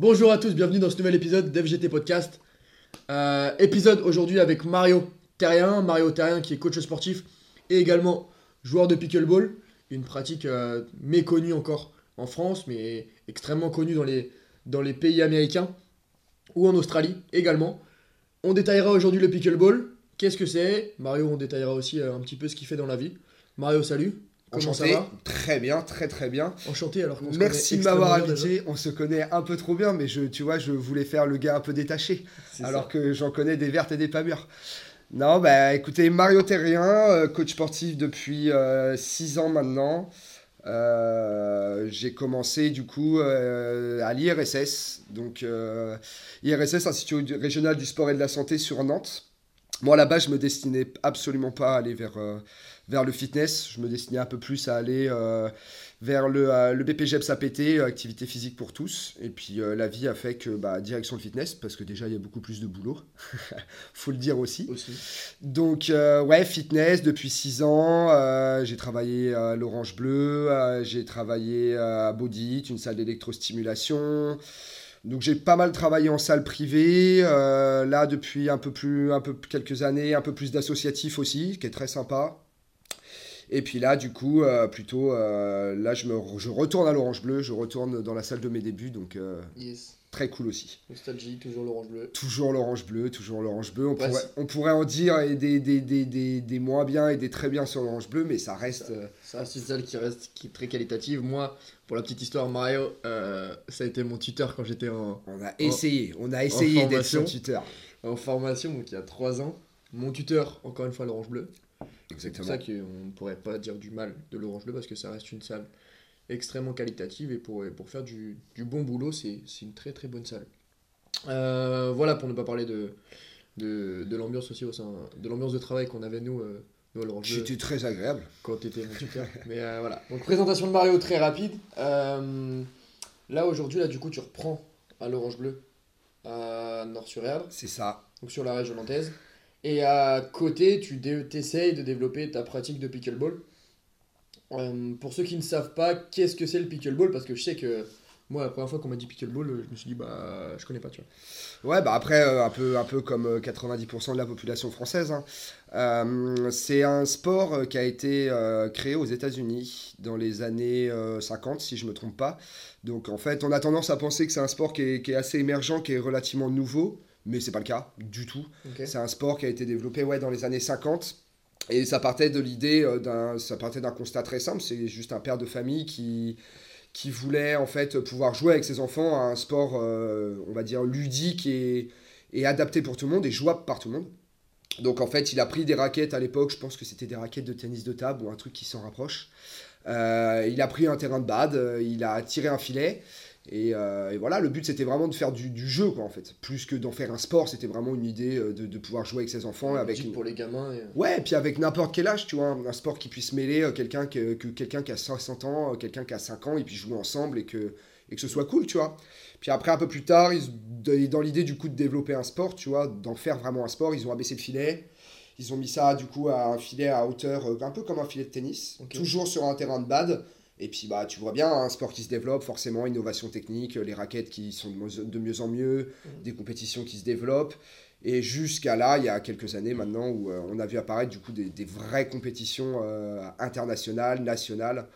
Bonjour à tous, bienvenue dans ce nouvel épisode d'FGT Podcast. Euh, épisode aujourd'hui avec Mario Terrien, Mario Terrien qui est coach sportif et également joueur de pickleball, une pratique euh, méconnue encore en France mais extrêmement connue dans les, pays américains ou en Australie également. On détaillera aujourd'hui le pickleball, qu'est-ce que c'est? Mario, on détaillera aussi euh, un petit peu ce qu'il fait dans la vie. Mario, salut Comment Enchanté. ça va Très bien, très très bien. Enchanté alors se Merci de m'avoir invité. On se connaît un peu trop bien, mais je, tu vois, je voulais faire le gars un peu détaché, alors que j'en connais des vertes et des pas mûres. Non, bah écoutez, Mario Terrien, euh, coach sportif depuis 6 ans maintenant. Euh, j'ai commencé du coup euh, à l'IRSS, donc euh, IRSS, Institut régional du sport et de la santé sur Nantes. Moi là-bas, je me destinais absolument pas à aller vers, euh, vers le fitness, je me destinais un peu plus à aller euh, vers le, euh, le BPGEPS APT, euh, activité physique pour tous. Et puis euh, la vie a fait que bah, direction le fitness, parce que déjà il y a beaucoup plus de boulot, faut le dire aussi. Aussi. Donc, ouais, fitness depuis 6 ans. j'ai travaillé à l'Orange Bleu, j'ai travaillé à Bodit, une salle d'électrostimulation. Donc, j'ai pas mal travaillé en salle privée. euh, là, depuis un peu plus, un peu quelques années, un peu plus d'associatif aussi, qui est très sympa. Et puis là, du coup, euh, plutôt, euh, là, je, me, je retourne à l'Orange Bleu, je retourne dans la salle de mes débuts, donc euh, Yes. très cool aussi. Nostalgie, toujours l'orange bleu. Toujours l'orange bleu, toujours l'orange bleu. On, Ouais, pourrait, on pourrait en dire et des, des, des, des, des moins bien et des très bien sur l'orange bleu, mais ça reste. euh, Ça reste une salle qui reste qui est très qualitative. Moi, pour la petite histoire, Mario, euh, ça a été mon tuteur quand j'étais en, on a essayé, on a essayé d'être son tuteur. en formation, donc il y a 3 ans. Mon tuteur, encore une fois, l'orange bleu. C'est pour ça qu'on ne pourrait pas dire du mal de l'orange bleu parce que ça reste une salle extrêmement qualitative et pour, pour faire du, du bon boulot, c'est une très très bonne salle. Euh, voilà, pour ne pas parler de, de, de l'ambiance aussi au sein de l'ambiance de travail qu'on avait nous, euh, nous à l'orange bleu. C'était très agréable. quand tu étais mon tuteur. Mais euh, voilà. Donc présentation de Mario très rapide. Euh, là aujourd'hui, là du coup, tu reprends à l'Orange Bleu à Nord-sur-Erdre, C'est ça. donc sur la région nantaise. Et à côté, tu t'essayes de développer ta pratique de pickleball. Euh, pour ceux qui ne savent pas, qu'est-ce que c'est le pickleball? Parce que je sais que moi, la première fois qu'on m'a dit pickleball, euh, je me suis dit, bah, je connais pas, tu vois. Ouais, bah après, euh, un, peu, un peu comme euh, 90% de la population française. hein. C'est un sport qui a été créé aux États-Unis dans les années euh, 50, si je me trompe pas. Donc en fait, on a tendance à penser que c'est un sport qui est assez émergent, qui est relativement nouveau, mais c'est pas le cas du tout. C'est un sport qui a été développé ouais, dans les années 50. Et ça partait de l'idée euh, d'un, ça partait d'un constat très simple. C'est juste un père de famille qui, qui voulait en fait pouvoir jouer avec ses enfants à un sport, euh, on va dire ludique et, et adapté pour tout le monde et jouable par tout le monde. Donc en fait, il a pris des raquettes à l'époque. Je pense que c'était des raquettes de tennis de table ou un truc qui s'en rapproche. Euh, il a pris un terrain de bad, il a tiré un filet. Et, euh, et voilà, le but c'était vraiment de faire du, du jeu, quoi, en fait. Plus que d'en faire un sport, c'était vraiment une idée euh, de, de pouvoir jouer avec ses enfants. Avec une- pour les gamins. Et... Ouais, et puis avec n'importe quel âge, tu vois, un sport qui puisse mêler euh, quelqu'un que, que quelqu'un qui a 60 ans, euh, quelqu'un qui a 5 ans, et puis jouer ensemble et que, et que ce soit cool, tu vois. Puis après, un peu plus tard, ils, dans l'idée du coup de développer un sport, tu vois, d'en faire vraiment un sport, ils ont abaissé le filet. Ils ont mis ça du coup à un filet à hauteur, euh, un peu comme un filet de tennis, toujours sur un terrain de bad. Et puis bah tu vois bien, un sport qui se développe, forcément, innovation technique, les raquettes qui sont de mieux- en mieux, Mhm. des compétitions qui se développent. Et jusqu'à là, il y a quelques années maintenant, où euh, on a vu apparaître du coup des, des vraies compétitions euh, internationales, nationales.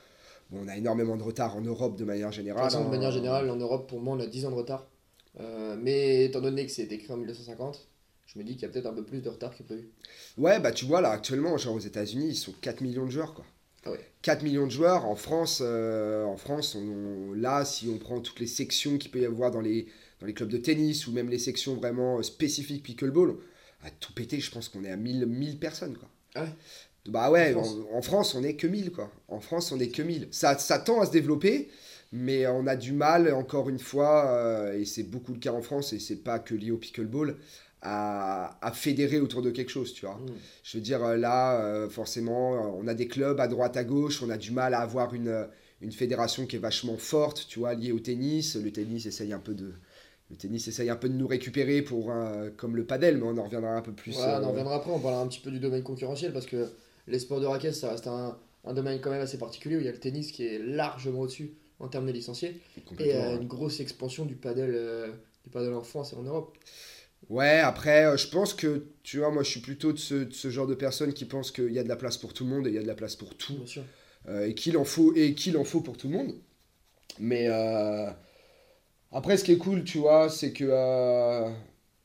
Bon, on a énormément de retard en Europe de manière De générale. de hein. manière générale, en Europe, pour moi, on a 10 ans de retard. Euh, mais étant donné que c'est écrit en 1950, je me dis qu'il y a peut-être un peu plus de retard que prévu. Ouais, bah tu vois, là, actuellement, genre aux États-Unis, ils sont 4 millions de joueurs, quoi. Ah ouais. 4 millions de joueurs. En France, euh, en France on, là, si on prend toutes les sections qu'il peut y avoir dans les, dans les clubs de tennis ou même les sections vraiment spécifiques pickleball, à tout péter, je pense qu'on est à 1000, 1000 personnes, quoi. Ah ouais Bah ouais, En France en, France, on est que 1000, quoi. En France, on est que 1000. Ça, ça tend à se développer, mais on a du mal, encore une fois, euh, et c'est beaucoup le cas en France, et c'est pas que lié au pickleball, à, à fédérer autour de quelque chose, tu vois. Mm. Je veux dire, euh, là, euh, forcément, euh, on a des clubs à droite, à gauche, on a du mal à avoir une, euh, une fédération qui est vachement forte, tu vois, liée au tennis. Le tennis essaye un peu de... Le tennis essaye un peu de nous récupérer pour un- comme le padel, mais on en reviendra un peu plus. Voilà, on en euh, reviendra après, on parlera un petit peu du domaine concurrentiel parce que les sports de raquette, ça reste un, un domaine quand même assez particulier où il y a le tennis qui est largement au-dessus. en termes de licenciés. Et euh, une grosse expansion du euh, du paddle en France et en Europe. Ouais, après, euh, je pense que, tu vois, moi, je suis plutôt de ce, de ce genre de personne qui pense qu'il y a de la place pour tout le monde et il y a de la place pour tout. Bien sûr. euh, et qu'il en faut et qu'il en faut pour tout le monde. Mais euh, après, ce qui est cool, tu vois, c'est que euh,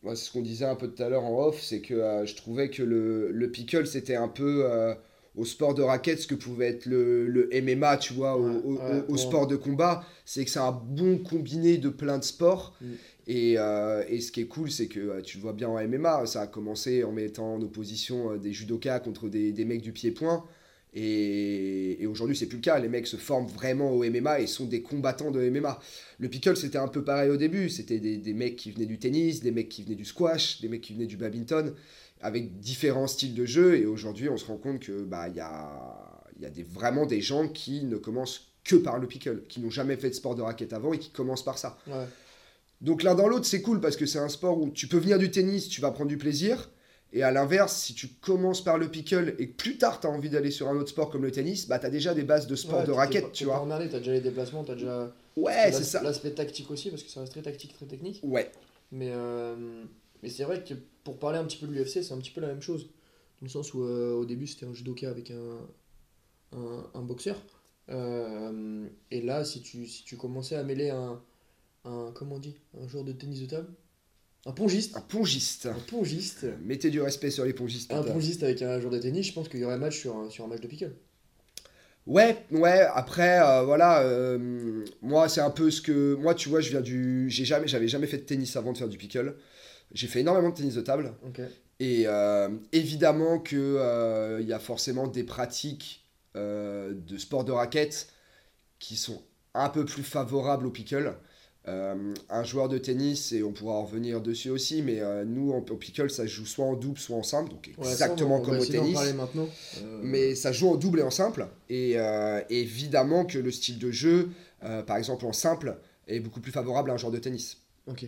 moi, c'est ce qu'on disait un peu tout à l'heure en off, c'est que je trouvais que le, le pickle c'était un peu au sport de raquette ce que pouvait être le, le MMA, tu vois, au, Ouais, au- ouais, au ouais. sport de combat. C'est que c'est un bon combiné de plein de sports. Mm. Et, euh, et ce qui est cool, c'est que euh, tu le vois bien en MMA, ça a commencé en mettant en opposition euh, des judokas contre des, des mecs du pied-point. Et, et aujourd'hui, c'est plus le cas. Les mecs se forment vraiment au MMA et sont des combattants de MMA. Le pickle, c'était un peu pareil au début. C'était des, des mecs qui venaient du tennis, des mecs qui venaient du squash, des mecs qui venaient du badminton, avec différents styles de jeu. Et aujourd'hui, on se rend compte que bah il y a, y a des, vraiment des gens qui ne commencent que par le pickle, qui n'ont jamais fait de sport de raquette avant et qui commencent par ça. Ouais. Donc l'un dans l'autre, c'est cool parce que c'est un sport où tu peux venir du tennis, tu vas prendre du plaisir. Et à l'inverse, si tu commences par le pickle et que plus tard tu as envie d'aller sur un autre sport comme le tennis, bah tu as déjà des bases de sport Ouais, de raquette, tu vois. emmerdé, t'as déjà les déplacements, t'as déjà. Ouais, c'est ça. L'aspect tactique aussi, parce que ça reste très tactique, très technique. Ouais, Mais, euh, mais c'est vrai que pour parler un petit peu de l'UFC, c'est un petit peu la même chose. Dans le sens où euh, au début c'était un judoka avec un, un, un boxeur. Euh, et là, si tu, si tu commençais à mêler un, un. Comment on dit Un joueur de tennis de table? Un pongiste un pongiste. Un pongiste Mettez du respect sur les pongistes. Un putain. pongiste avec un joueur de tennis, je pense qu'il y aurait match sur un, sur un match de pickle. Ouais, ouais, après, euh, voilà, euh, moi, c'est un peu ce que. Moi, tu vois, je viens du. J'ai jamais, j'avais jamais fait de tennis avant de faire du pickle. J'ai fait énormément de tennis de table. Et euh, évidemment qu'il il y a forcément des pratiques euh, de sport de raquette qui sont un peu plus favorables au pickle. Euh, un joueur de tennis, et on pourra en revenir dessus aussi, mais euh, nous, au pickle, ça joue soit en double, soit en simple, donc Ouais, ça, exactement on va comme au tennis. maintenant. Euh, Mais ça joue en double et en simple. Et euh, évidemment que le style de jeu, euh, par exemple en simple, est beaucoup plus favorable à un joueur de tennis. Ok.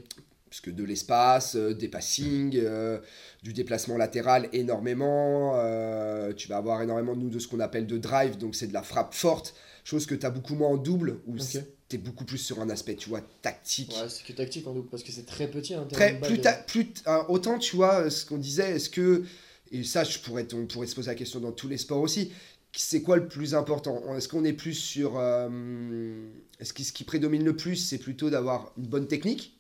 Puisque de l'espace, euh, des passings, euh, du déplacement latéral énormément. euh, tu vas avoir énormément de nous de ce qu'on appelle de drive, donc c'est de la frappe forte. Chose que tu as beaucoup moins en double, où Ok. tu es beaucoup plus sur un aspect, tu vois, tactique. Ouais, c'est que tactique en double, parce que c'est très petit. Hein, Très, plus ta- euh, autant tu vois ce qu'on disait, est-ce que et ça je pourrais on pourrait se poser la question dans tous les sports aussi. C'est quoi le plus important? Est-ce qu'on est plus sur euh, est-ce que ce qui prédomine le plus c'est plutôt d'avoir une bonne technique?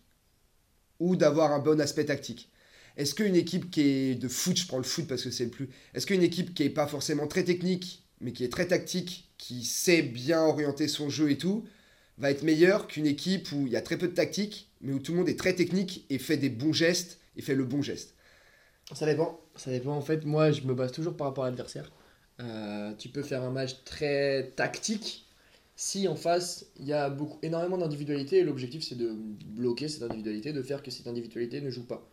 Ou d'avoir un bon aspect tactique Est-ce qu'une équipe qui est de foot, je prends le foot parce que c'est le plus. Est-ce qu'une équipe qui est pas forcément très technique mais qui est très tactique, qui sait bien orienter son jeu et tout, va être meilleure qu'une équipe où il y a très peu de tactique, mais où tout le monde est très technique et fait des bons gestes et fait le bon geste? Ça dépend. Ça dépend. En fait, moi, je me base toujours par rapport à l'adversaire. Euh, tu peux faire un match très tactique si en face il y a beaucoup, énormément d'individualité et l'objectif c'est de bloquer cette individualité, de faire que cette individualité ne joue pas.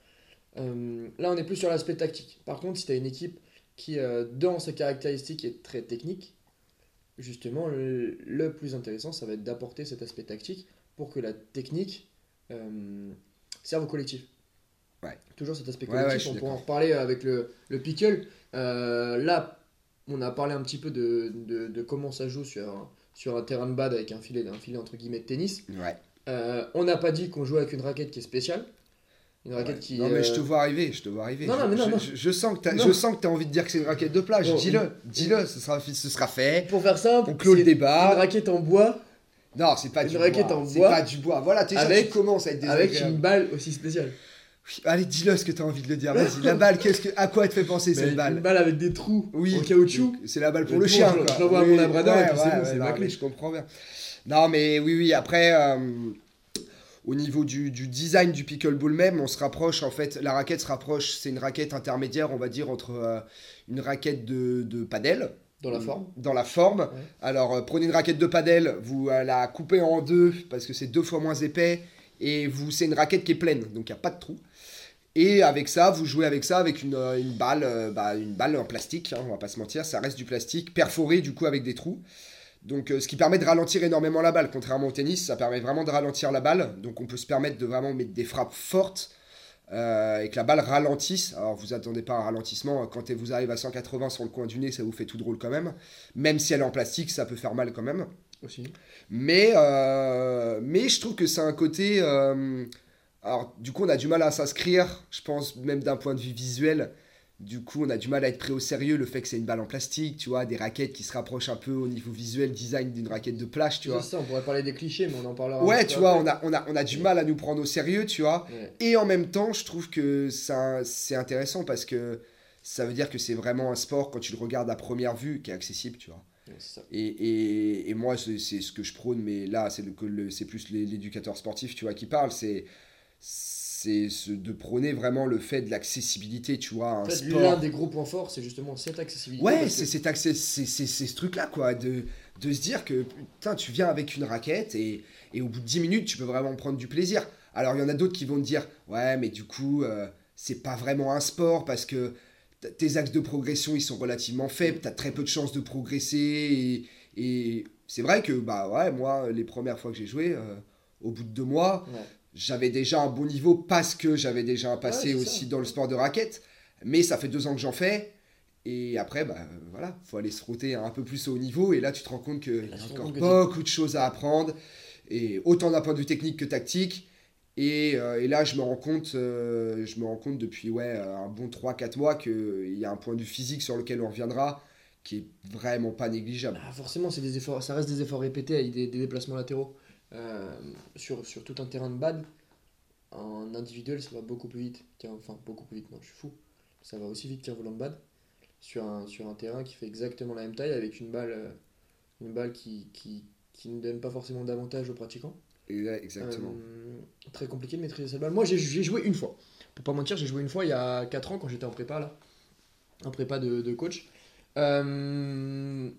Euh, là, on est plus sur l'aspect tactique. Par contre, si tu as une équipe qui, euh, dans ses caractéristiques, est très technique, justement, le, le plus intéressant, ça va être d'apporter cet aspect tactique pour que la technique euh, serve au collectif. Ouais. Toujours cet aspect Ouais, ouais, collectif, on pourra en reparler avec le, le pickle. Là, on a parlé un petit peu de, de, de comment ça joue sur, sur un terrain de bad avec un filet, un filet entre guillemets de tennis. Ouais. Euh, on n'a pas dit qu'on jouait avec une raquette qui est spéciale. Une raquette Ouais. qui non, mais je te euh, vois arriver, je te vois arriver. Non, je, non, mais non, je- non. Je, je sens que sens que t'as envie de dire que c'est une raquette de plage. Bon, dis-le, dis-le, ce sera, ce sera fait. Pour faire simple, On clôt le c'est débat. Une raquette en bois Non, c'est pas Une du raquette bois. en C'est bois pas du bois. Voilà, déjà avec- tu commences à être avec une balle aussi spéciale. Allez, dis-le ce que t'as envie de le dire. Vas-y, la balle, qu'est-ce que, à quoi elle te fait penser Mais cette Une balle? balle avec des trous Oui. en caoutchouc. C'est la balle pour Le chien, je- quoi. je l'envoie à mon labrador et puis c'est bon, c'est bâclé. mais Je comprends bien. Non, mais oui, oui, après, euh, au niveau du, du design du pickleball même, on se rapproche, en fait, la raquette se rapproche, c'est une raquette intermédiaire, on va dire, entre euh, une raquette de, de padel. Dans la forme. Dans la forme. Ouais. Alors, euh, prenez une raquette de padel, vous euh, la coupez en deux, parce que c'est deux fois moins épais, et vous c'est une raquette qui est pleine, donc il n'y a pas de trou. Et avec ça, vous jouez avec ça, avec une, euh, une balle, euh, bah, une balle en plastique, hein, on va pas se mentir, ça reste du plastique, perforé du coup avec des trous. Donc euh, ce qui permet de ralentir énormément la balle, contrairement au tennis, ça permet vraiment de ralentir la balle, donc on peut se permettre de vraiment mettre des frappes fortes euh, et que la balle ralentisse. Alors vous attendez pas un ralentissement, quand vous arrivez à 180 sur le coin du nez, ça vous fait tout drôle quand même. Même si elle est en plastique, ça peut faire mal quand même. Aussi. Mais, euh, mais je trouve que c'est un côté... alors du coup on a du mal à s'inscrire, je pense même d'un point de vue visuel. Du coup, on a du mal à être pris au sérieux le fait que c'est une balle en plastique, tu vois, des raquettes qui se rapprochent un peu au niveau visuel, design d'une raquette de plage, tu vois. C'est ça, on pourrait parler des clichés, mais on en parlera. Ouais, tu vois, on a, on, a, on a du mal à nous prendre au sérieux, tu vois. Ouais. Et en même temps, je trouve que ça, c'est intéressant parce que ça veut dire que c'est vraiment un sport, quand tu le regardes à première vue, qui est accessible, tu vois. Ouais, c'est ça. Et, et, et moi, c'est ce que je prône, mais là, c'est le, plus l'éducateur sportif, tu vois, qui parle. C'est c'est ce- de prôner vraiment le fait de l'accessibilité, tu vois, un En fait, sport. l'un des gros points forts, c'est justement cette accessibilité. Ouais, c'est que- accès- c'est- ce truc-là, quoi, de, de se dire que putain, tu viens avec une raquette et, et au bout de 10 minutes, tu peux vraiment prendre du plaisir. Alors, il y en a d'autres qui vont te dire, ouais, mais du coup, euh, c'est pas vraiment un sport parce que tes axes de progression, ils sont relativement faibles, tu as très peu de chances de progresser. Et, et c'est vrai que, bah ouais, moi, les premières fois que j'ai joué, euh, au bout de deux mois, Ouais. J'avais déjà un bon niveau parce que j'avais déjà un passé Ouais, aussi ça. dans le sport de raquette. Mais ça fait deux ans que j'en fais. Et après, bah voilà, faut aller se frotter un peu plus au haut niveau. Et là, tu te rends compte qu'il y a encore beaucoup de choses à apprendre. Et autant d'un point de vue technique que tactique. Et, euh, et là, je me rends compte, euh, je me rends compte depuis ouais, un bon 3-4 mois qu'il y a un point de vue physique sur lequel on reviendra qui est vraiment pas négligeable. Ah, forcément, c'est des efforts, ça reste des efforts répétés avec des, des déplacements latéraux euh, sur, sur tout un terrain de bad. En individuel, ça va beaucoup plus vite. Tiens, enfin, beaucoup plus vite, non, je suis fou. Ça va aussi vite qu'un volant de bad sur un, sur un terrain qui fait exactement la même taille avec une balle, euh, une balle qui, qui, qui ne donne pas forcément d'avantage aux pratiquants. Exactement. Euh, très compliqué de maîtriser cette balle. Moi, j'ai j'ai joué une fois. Pour pas mentir, j'ai joué une fois il y a 4 ans quand j'étais en prépa, là. En prépa de, de coach. Euh,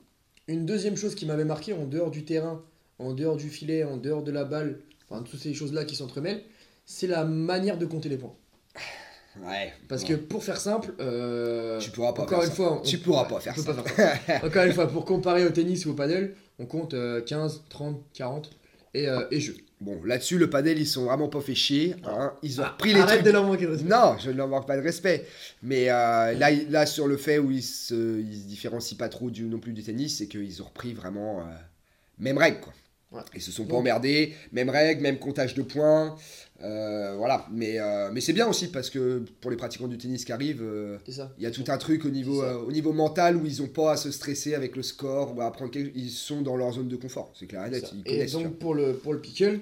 une deuxième chose qui m'avait marqué en dehors du terrain, en dehors du filet, en dehors de la balle, enfin, toutes ces choses-là qui s'entremêlent, c'est la manière de compter les points. Ouais. Parce que pour faire simple, euh, Tu pourras pas encore faire une ça. fois, on- Tu pourras pas faire ça. pas faire ça. Encore une fois, pour comparer au tennis ou au paddle, on compte euh, 15, 30, 40 et, euh, et jeu. Bon, là-dessus, le padel, ils sont vraiment pas fait chier. hein. Ils ont Ah, repris les arrête trucs. de leur manquer de respect. Non, je ne leur manque pas de respect. Mais euh, là, sur le fait où ils se, ils se différencient pas trop du, non plus du tennis, c'est qu'ils ont repris vraiment euh, même règle. Quoi. Ouais. Ils se sont pas emmerdés, même règle, même comptage de points. euh, voilà, mais, euh, mais c'est bien aussi parce que pour les pratiquants du tennis qui arrivent, euh, il y a tout un truc au niveau, au niveau mental où ils ont pas à se stresser avec le score ou à apprendre quelque... Ils sont dans leur zone de confort, c'est clair et net, Et donc pour le, pour le pickle,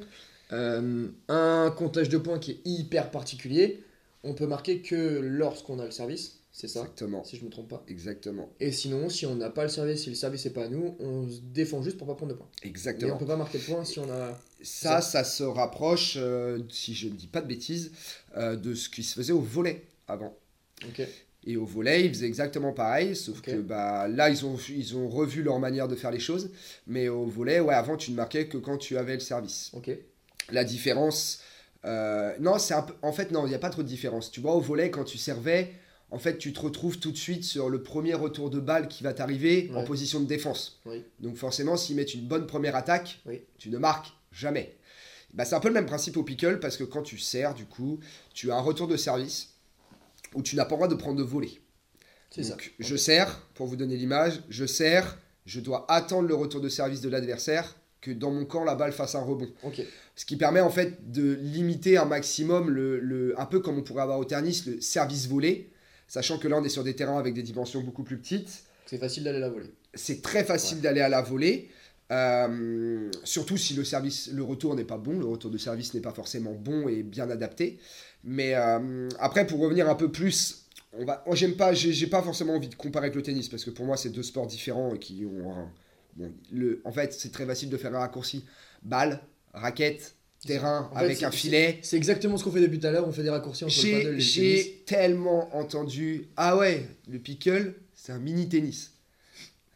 un comptage de points qui est hyper particulier, on peut marquer que lorsqu'on a le service, c'est ça, Exactement, si je me trompe pas. exactement, Et sinon, si on n'a pas le service, si le service n'est pas à nous, on se défend juste pour pas prendre de points. Exactement. on peut pas marquer de points si on a... Ça, ça se rapproche, euh, si je ne dis pas de bêtises, euh, de ce qui se faisait au volet avant. Ok. Et au volet, ils faisaient exactement pareil, sauf que bah, là, ils ont, ils ont revu leur manière de faire les choses. Mais au volet, ouais, avant, tu ne marquais que quand tu avais le service. Ok. La différence. euh, non, c'est. En fait, non, il n'y a pas trop de différence. Tu vois, au volet, quand tu servais, en fait, tu te retrouves tout de suite sur le premier retour de balle qui va t'arriver en position de défense. Oui. Donc, forcément, s'ils mettent une bonne première attaque, Oui. tu ne marques jamais. Bah, c'est un peu le même principe au pickle parce que quand tu sers, du coup, tu as un retour de service où tu n'as pas le droit de prendre de voler. C'est ça. Donc, je sers, pour vous donner l'image, je sers, je dois attendre le retour de service de l'adversaire que dans mon camp, la balle fasse un rebond. Ce qui permet en fait de limiter un maximum, le, le- un peu comme on pourrait avoir au tennis, le service volé, sachant que là on est sur des terrains avec des dimensions beaucoup plus petites. C'est facile d'aller la voler. C'est très facile d'aller à la volée, euh, surtout si le, service, le retour n'est pas bon, le retour de service n'est pas forcément bon et bien adapté. Mais euh, après, pour revenir un peu plus, on va, moi j'aime pas, j'ai j'ai pas forcément envie de comparer avec le tennis parce que pour moi c'est deux sports différents et qui ont un- bon, le, en fait c'est très facile de faire un raccourci, balle, raquette, terrain En fait, avec un filet. C'est exactement ce qu'on fait depuis tout à l'heure, on fait des raccourcis entre le paddle et J'ai le tennis. j'ai tellement entendu Ah ouais, le pickle, c'est un mini tennis.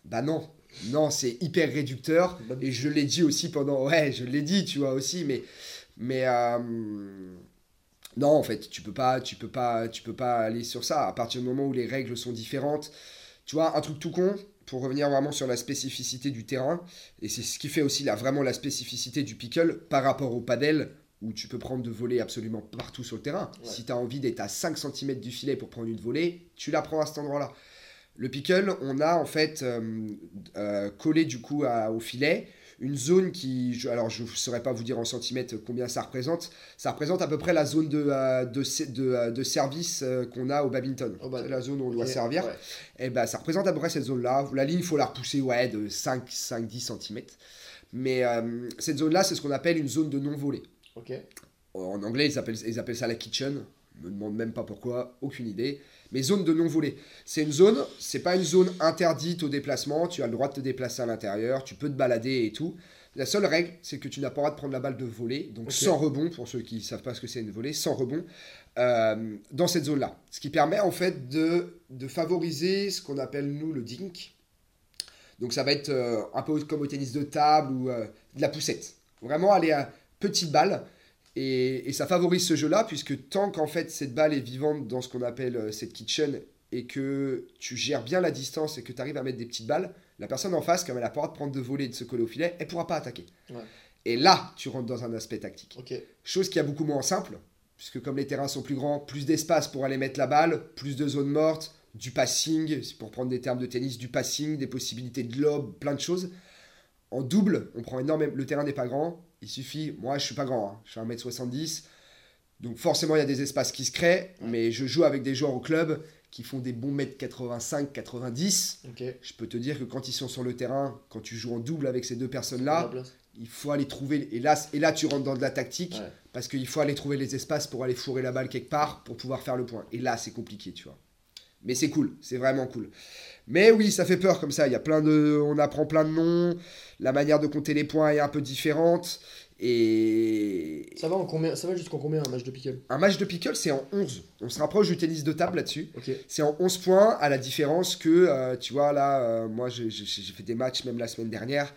Bah non, non, c'est hyper réducteur. Et je l'ai dit aussi pendant. Ouais, je l'ai dit, tu vois, aussi, mais. Mais. euh, non, en fait, tu peux pas, tu peux pas, tu peux pas aller sur ça. À partir du moment où les règles sont différentes, tu vois, un truc tout con. Pour revenir vraiment sur la spécificité du terrain, et c'est ce qui fait aussi la, vraiment la spécificité du pickle par rapport au padel, où tu peux prendre de volée absolument partout sur le terrain. Ouais. Si tu as envie d'être à 5 cm du filet pour prendre une volée, tu la prends à cet endroit-là. Le pickle, on a en fait euh, euh, collé du coup à- au filet une zone qui, je- alors je ne saurais pas vous dire en centimètres combien ça représente, ça représente à peu près la zone de, euh, de, euh, de service euh, qu'on a au C'est la zone où on doit servir. ouais. Et ben ça représente à peu près cette zone-là. La ligne, il faut la repousser ouais, de 5, 5 10 cm. Mais euh, cette zone-là, c'est ce qu'on appelle une zone de non-volée. En anglais, ils appellent, ils appellent ça la kitchen. Je me demande même pas pourquoi, aucune idée. Mais zone de non-volée. C'est une zone, c'est pas une zone interdite au déplacement. Tu as le droit de te déplacer à l'intérieur, tu peux te balader et tout. La seule règle, c'est que tu n'as pas le droit de prendre la balle de volée, donc sans rebond, pour ceux qui ne savent pas ce que c'est une volée, sans rebond, euh, dans cette zone-là. Ce qui permet en fait de, de favoriser ce qu'on appelle nous le dink. Donc ça va être euh, un peu comme au tennis de table ou euh, de la poussette. Vraiment aller à petite balle. Et, et ça favorise ce jeu-là, puisque tant qu'en fait cette balle est vivante dans ce qu'on appelle euh, cette kitchen, et que tu gères bien la distance et que tu arrives à mettre des petites balles, la personne en face, comme elle a pas le droit de prendre de voler et de se coller au filet, elle pourra pas attaquer. Ouais. Et là, tu rentres dans un aspect tactique. Chose qui est beaucoup moins simple, puisque comme les terrains sont plus grands, plus d'espace pour aller mettre la balle, plus de zones mortes, du passing, pour prendre des termes de tennis, du passing, des possibilités de lob, plein de choses. En double, on prend énormément. Le terrain n'est pas grand, il suffit. Moi, je suis pas grand, hein, je fais 1m70. Donc forcément, il y a des espaces qui se créent, mais je joue avec des joueurs au club qui font des bons mètres 85, 90. Ok. Je peux te dire que quand ils sont sur le terrain, quand tu joues en double avec ces deux personnes-là, il faut aller trouver. Et là, et là tu rentres dans de la tactique Ouais. parce qu'il faut aller trouver les espaces pour aller fourrer la balle quelque part pour pouvoir faire le point. Et là, c'est compliqué, tu vois. Mais c'est cool, c'est vraiment cool. Mais oui, ça fait peur comme ça. Il y a plein de, on apprend plein de noms. La manière de compter les points est un peu différente. Et Ça va en combien Ça va jusqu'en combien un match de pickle un match de pickle, c'est en 11. On se rapproche du tennis de table là-dessus. C'est en 11 points, à la différence que, euh, tu vois, là, euh, moi, j'ai fait des matchs même la semaine dernière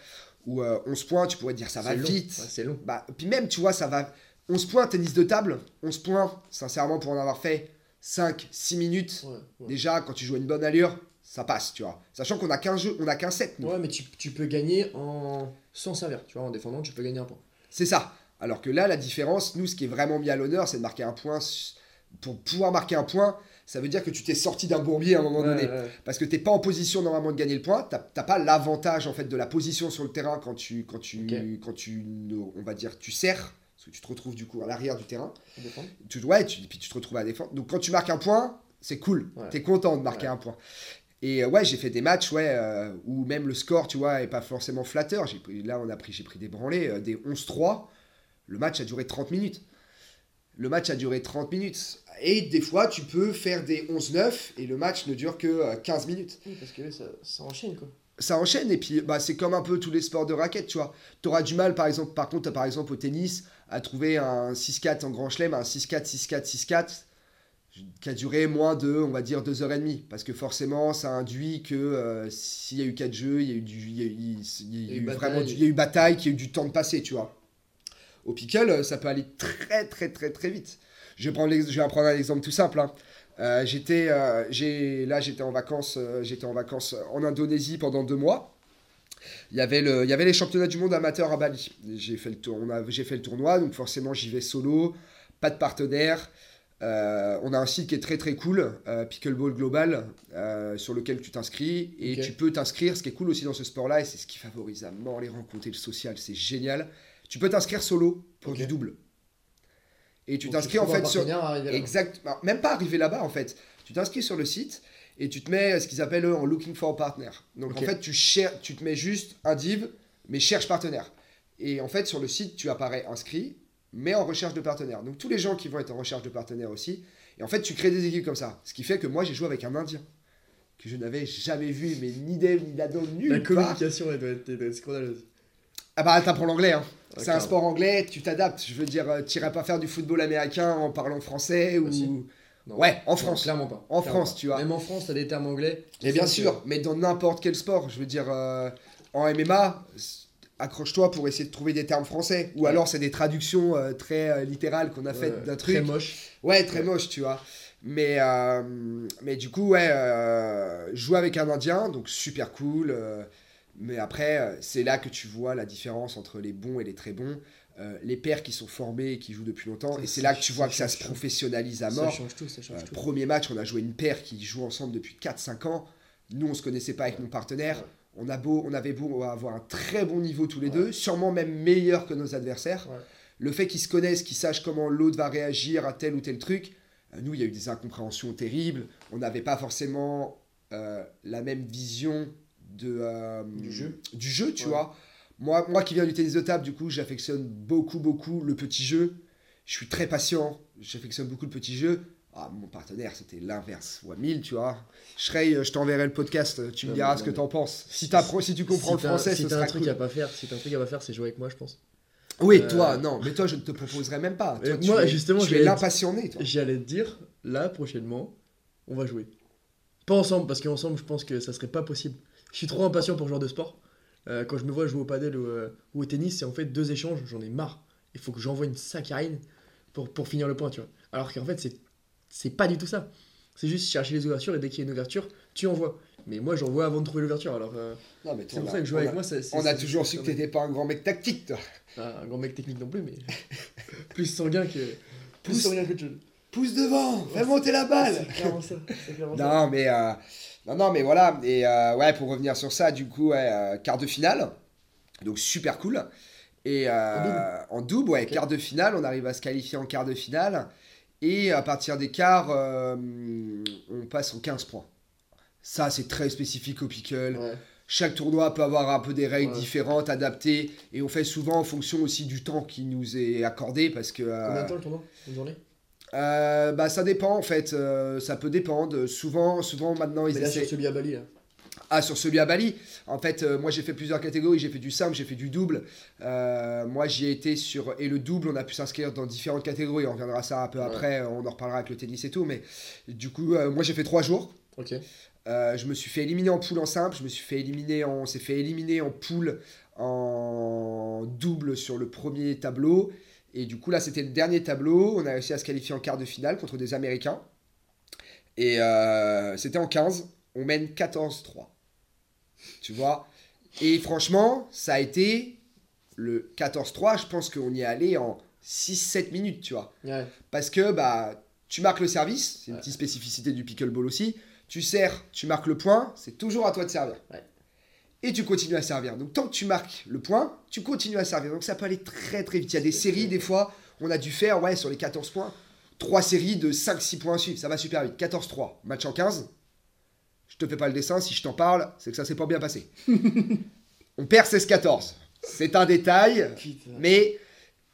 où euh, 11 points, tu pourrais te dire ça va long. vite. Ouais, c'est long. Bah, puis même, tu vois, ça va. 11 points, tennis de table, 11 points, sincèrement, pour en avoir fait 5, 6 minutes, Ouais. Ouais. déjà, quand tu joues à une bonne allure, ça passe, tu vois. Sachant qu'on a qu'un jeu, on a qu'un set, nous. Ouais, mais tu, tu peux gagner en sans servir. Tu vois, en défendant, tu peux gagner un point. C'est ça. Alors que là, la différence, nous, ce qui est vraiment mis à l'honneur, c'est de marquer un point. Pour pouvoir marquer un point, ça veut dire que tu t'es sorti d'un bourbier à un moment donné. Ouais. Parce que t'es pas en position normalement de gagner le point, t'as pas l'avantage en fait de la position sur le terrain quand tu, quand tu, quand tu, on va dire, tu serres, parce que tu te retrouves du coup à l'arrière du terrain. Défendre. Tu, ouais, tu, puis tu te retrouves à défendre. Donc quand tu marques un point, c'est cool. Ouais. T'es content de marquer Ouais. un point. Et euh, ouais, j'ai fait des matchs ouais, euh, où même le score, tu vois, est pas forcément flatteur. Pris- Là, on a pris, j'ai pris des branlés, euh, des 11-3. Le match a duré 30 minutes. Le match a duré 30 minutes. Et des fois, tu peux faire des 11-9 et le match ne dure que euh, 15 minutes Oui, parce que ça, ça enchaîne quoi. ça enchaîne et puis bah, c'est comme un peu tous les sports de raquette, tu vois. Tu auras du mal, par exemple, par contre, par exemple au tennis, à trouver un 6-4 en grand chelem, un 6-4, 6-4, 6-4 qui a duré moins de, on va dire, 2h30. Parce que forcément, ça induit que euh, s'il y a eu 4 jeux, il y a eu, du, il y a eu, il y a Il y a eu eu bataille. vraiment du- il y a eu bataille, qu'il y a eu du temps de passer, tu vois. Au pickle, euh, ça peut aller très, très, très, très vite. Je vais, prendre je vais en prendre un exemple tout simple. hein. Euh, j'étais, euh, j'ai, là, j'étais en vacances, j'étais en vacances en Indonésie pendant deux mois. Il y avait le, il y avait les championnats du monde amateurs à Bali. J'ai fait le tour, on a, j'ai fait le tournoi, donc forcément j'y vais solo, pas de partenaire. Euh, on a un site qui est très très cool, euh, Pickleball Global, euh, sur lequel tu t'inscris et tu peux t'inscrire. Ce qui est cool aussi dans ce sport-là, et c'est ce qui favorise à mort les rencontres et le social, c'est génial. Tu peux t'inscrire solo pour du double. Et tu Donc, t'inscris en fait sur. Exact. bah, Même pas arriver là-bas en fait. Tu t'inscris sur le site et tu te mets ce qu'ils appellent eux, en looking for partner. Donc en fait, tu, cher- tu te mets juste un div, mais cherche partenaire. Et en fait, sur le site, tu apparais inscrit, mais en recherche de partenaire. Donc tous les gens qui vont être en recherche de partenaire aussi. Et en fait, tu crées des équipes comme ça. Ce qui fait que moi, j'ai joué avec un Indien que je n'avais jamais vu, mais ni d'Eve ni d'Adam, La nulle part. communication elle doit être, elle doit être scandaleuse. Ah bah, t'apprends l'anglais, hein. C'est un sport anglais, tu t'adaptes. Je veux dire, euh, t'irais pas faire du football américain en parlant français ou. Non. Ouais, en France. clairement pas. En Clairement France, pas. tu vois. Même en France, t'as des termes anglais. Mais bien sûr, mais dans n'importe quel sport, je veux dire, euh, en MMA, accroche-toi pour essayer de trouver des termes français. Ou Ouais. alors c'est des traductions euh, très euh, littérales qu'on a faites d'un Très truc. moche. Ouais, très Ouais. moche, tu vois. Mais, mais du coup, ouais, jouer avec un Indien, donc super cool. mais après, c'est là que tu vois la différence entre les bons et les très bons. Euh, les pères qui sont formés et qui jouent depuis longtemps. Ça, Et c'est ça là que tu vois ça que ça se professionnalise à Ça mort. change tout, ça change Euh, tout. premier match, on a joué une paire qui joue ensemble depuis 4-5 ans. Nous, on se connaissait pas avec mon partenaire. Ouais. On, a beau, on avait beau avoir un très bon niveau tous les Ouais. deux, sûrement même meilleur que nos adversaires. Ouais. Le fait qu'ils se connaissent, qu'ils sachent comment l'autre va réagir à tel ou tel truc, euh, nous, il y a eu des incompréhensions terribles. On n'avait pas forcément la même vision de, Du jeu. du jeu, tu Ouais. vois. Moi, moi qui viens du tennis de table, du coup, j'affectionne beaucoup, beaucoup le petit jeu. Je suis très patient, j'affectionne beaucoup le petit jeu. Ah, mon partenaire, c'était l'inverse, fois 1000, tu vois. Shrey, euh, je t'enverrai le podcast, euh, tu me diras ce que t'en penses. Si, si tu comprends Si le français, si ce sera un truc cool. à pas faire, si t'as un truc à pas faire, c'est jouer avec moi, je pense. Oui, Euh, toi, non, mais toi, je ne te proposerai même pas. Toi, tu moi, es, justement, tu je es vais- l'impassionné, toi. J'allais te dire, là, prochainement, on va jouer. Pas ensemble, parce qu'ensemble, je pense que ça serait pas possible. Je suis trop impatient pour ce genre de sport. Euh, quand je me vois jouer au padel ou, euh, ou au tennis, c'est en fait deux échanges, j'en ai marre. Il faut que j'envoie une saccharine pour, pour finir le point, tu vois. Alors qu'en fait, c'est, c'est pas du tout ça. C'est juste chercher les ouvertures et dès qu'il y a une ouverture, tu envoies. Mais moi, j'envoie avant de trouver l'ouverture. Alors, euh, Non, mais c'est pour on ça a- que jouer avec a- moi, c'est, c'est- On a toujours su que t'étais pas un grand mec tactique, toi. Ah, un grand mec technique non plus, mais plus sanguin que. Plus Pousse- sanguin que chose. Pousse devant, fais monter la balle. C'est clairement ça. c'est clairement ça. Non, mais euh, non, non, mais voilà. Et euh, ouais, pour revenir sur ça, du coup, ouais, euh, quart de finale, donc super cool. Et euh, en double, ouais, Ok. quart de finale, on arrive à se qualifier en quart de finale. Et à partir des quarts, euh, on passe en 15 points. Ça, c'est très spécifique au pickle. Ouais. Chaque tournoi peut avoir un peu des règles Ouais. différentes, adaptées. Et on fait souvent en fonction aussi du temps qui nous est accordé. Parce que. Combien de temps le tournoi Une journée? Euh, bah, ça dépend en fait, euh, ça peut dépendre. Souvent, souvent maintenant ils Mais là, essaient. sur celui à Bali, là. Ah, sur celui à Bali. En fait, euh, moi j'ai fait plusieurs catégories. J'ai fait du simple, j'ai fait du double. Moi j'y ai été sur. Et le double, on a pu s'inscrire dans différentes catégories. On reviendra à ça un peu Ouais. après. On en reparlera avec le tennis et tout. Mais du coup, moi j'ai fait trois jours. Ok. Je me suis fait éliminer en poule en simple. Je me suis fait éliminer en. On s'est fait éliminer en poule en double sur le premier tableau. Et du coup, là, c'était le dernier tableau. On a réussi à se qualifier en quart de finale contre des Américains. Et euh, c'était en 15. On mène 14-3. Tu vois? Et franchement, ça a été le 14-3. Je pense qu'on y est allé en 6-7 minutes, tu vois. Ouais. Parce que bah, tu marques le service, c'est une Ouais. petite spécificité du pickleball aussi. Tu sers, tu marques le point, c'est toujours à toi de servir. Ouais. Et tu continues à servir. Donc tant que tu marques le point, tu continues à servir. Donc ça peut aller très très vite. Il y a des séries, des fois, on a dû faire, ouais, sur les 14 points, 3 séries de 5-6 points à suivre. Ça va super vite. 14-3, match en 15. Je te fais pas le dessin, si je t'en parle, c'est que ça s'est pas bien passé. on perd 16-14. C'est un détail. Mais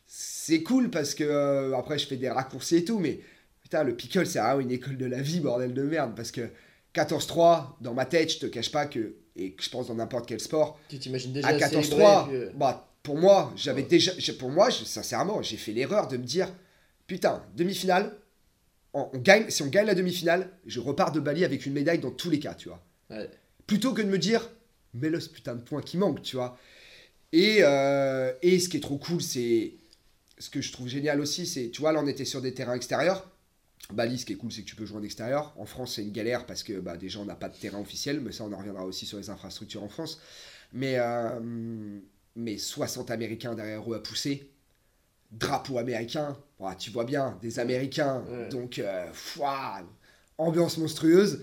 c'est cool parce que euh, après je fais des raccourcis et tout, mais putain, le pickle c'est vraiment une école de la vie, bordel de merde. Parce que 14-3, dans ma tête, je te cache pas que, et que je pense dans n'importe quel sport, Tu t'imagines déjà à célébrer, 14-3, puis, euh, bah, pour moi, j'avais Ouais. déjà, j'ai- pour moi, je- sincèrement, j'ai fait l'erreur de me dire, putain, demi-finale, on, on gagne, si on gagne la demi-finale, je repars de Bali avec une médaille dans tous les cas, tu vois Ouais. plutôt que de me dire mais là ce putain de point qui manque tu vois et, euh, et ce qui est trop cool c'est ce que je trouve génial aussi c'est tu vois là on était sur des terrains extérieurs Bali ce qui est cool c'est que tu peux jouer en extérieur en France c'est une galère parce que bah, déjà on n'a pas de terrain officiel mais ça on en reviendra aussi sur les infrastructures en France mais euh, mais 60 américains derrière eux à pousser drapeau américain tu vois bien des américains Ouais. donc euh, fouah, ambiance monstrueuse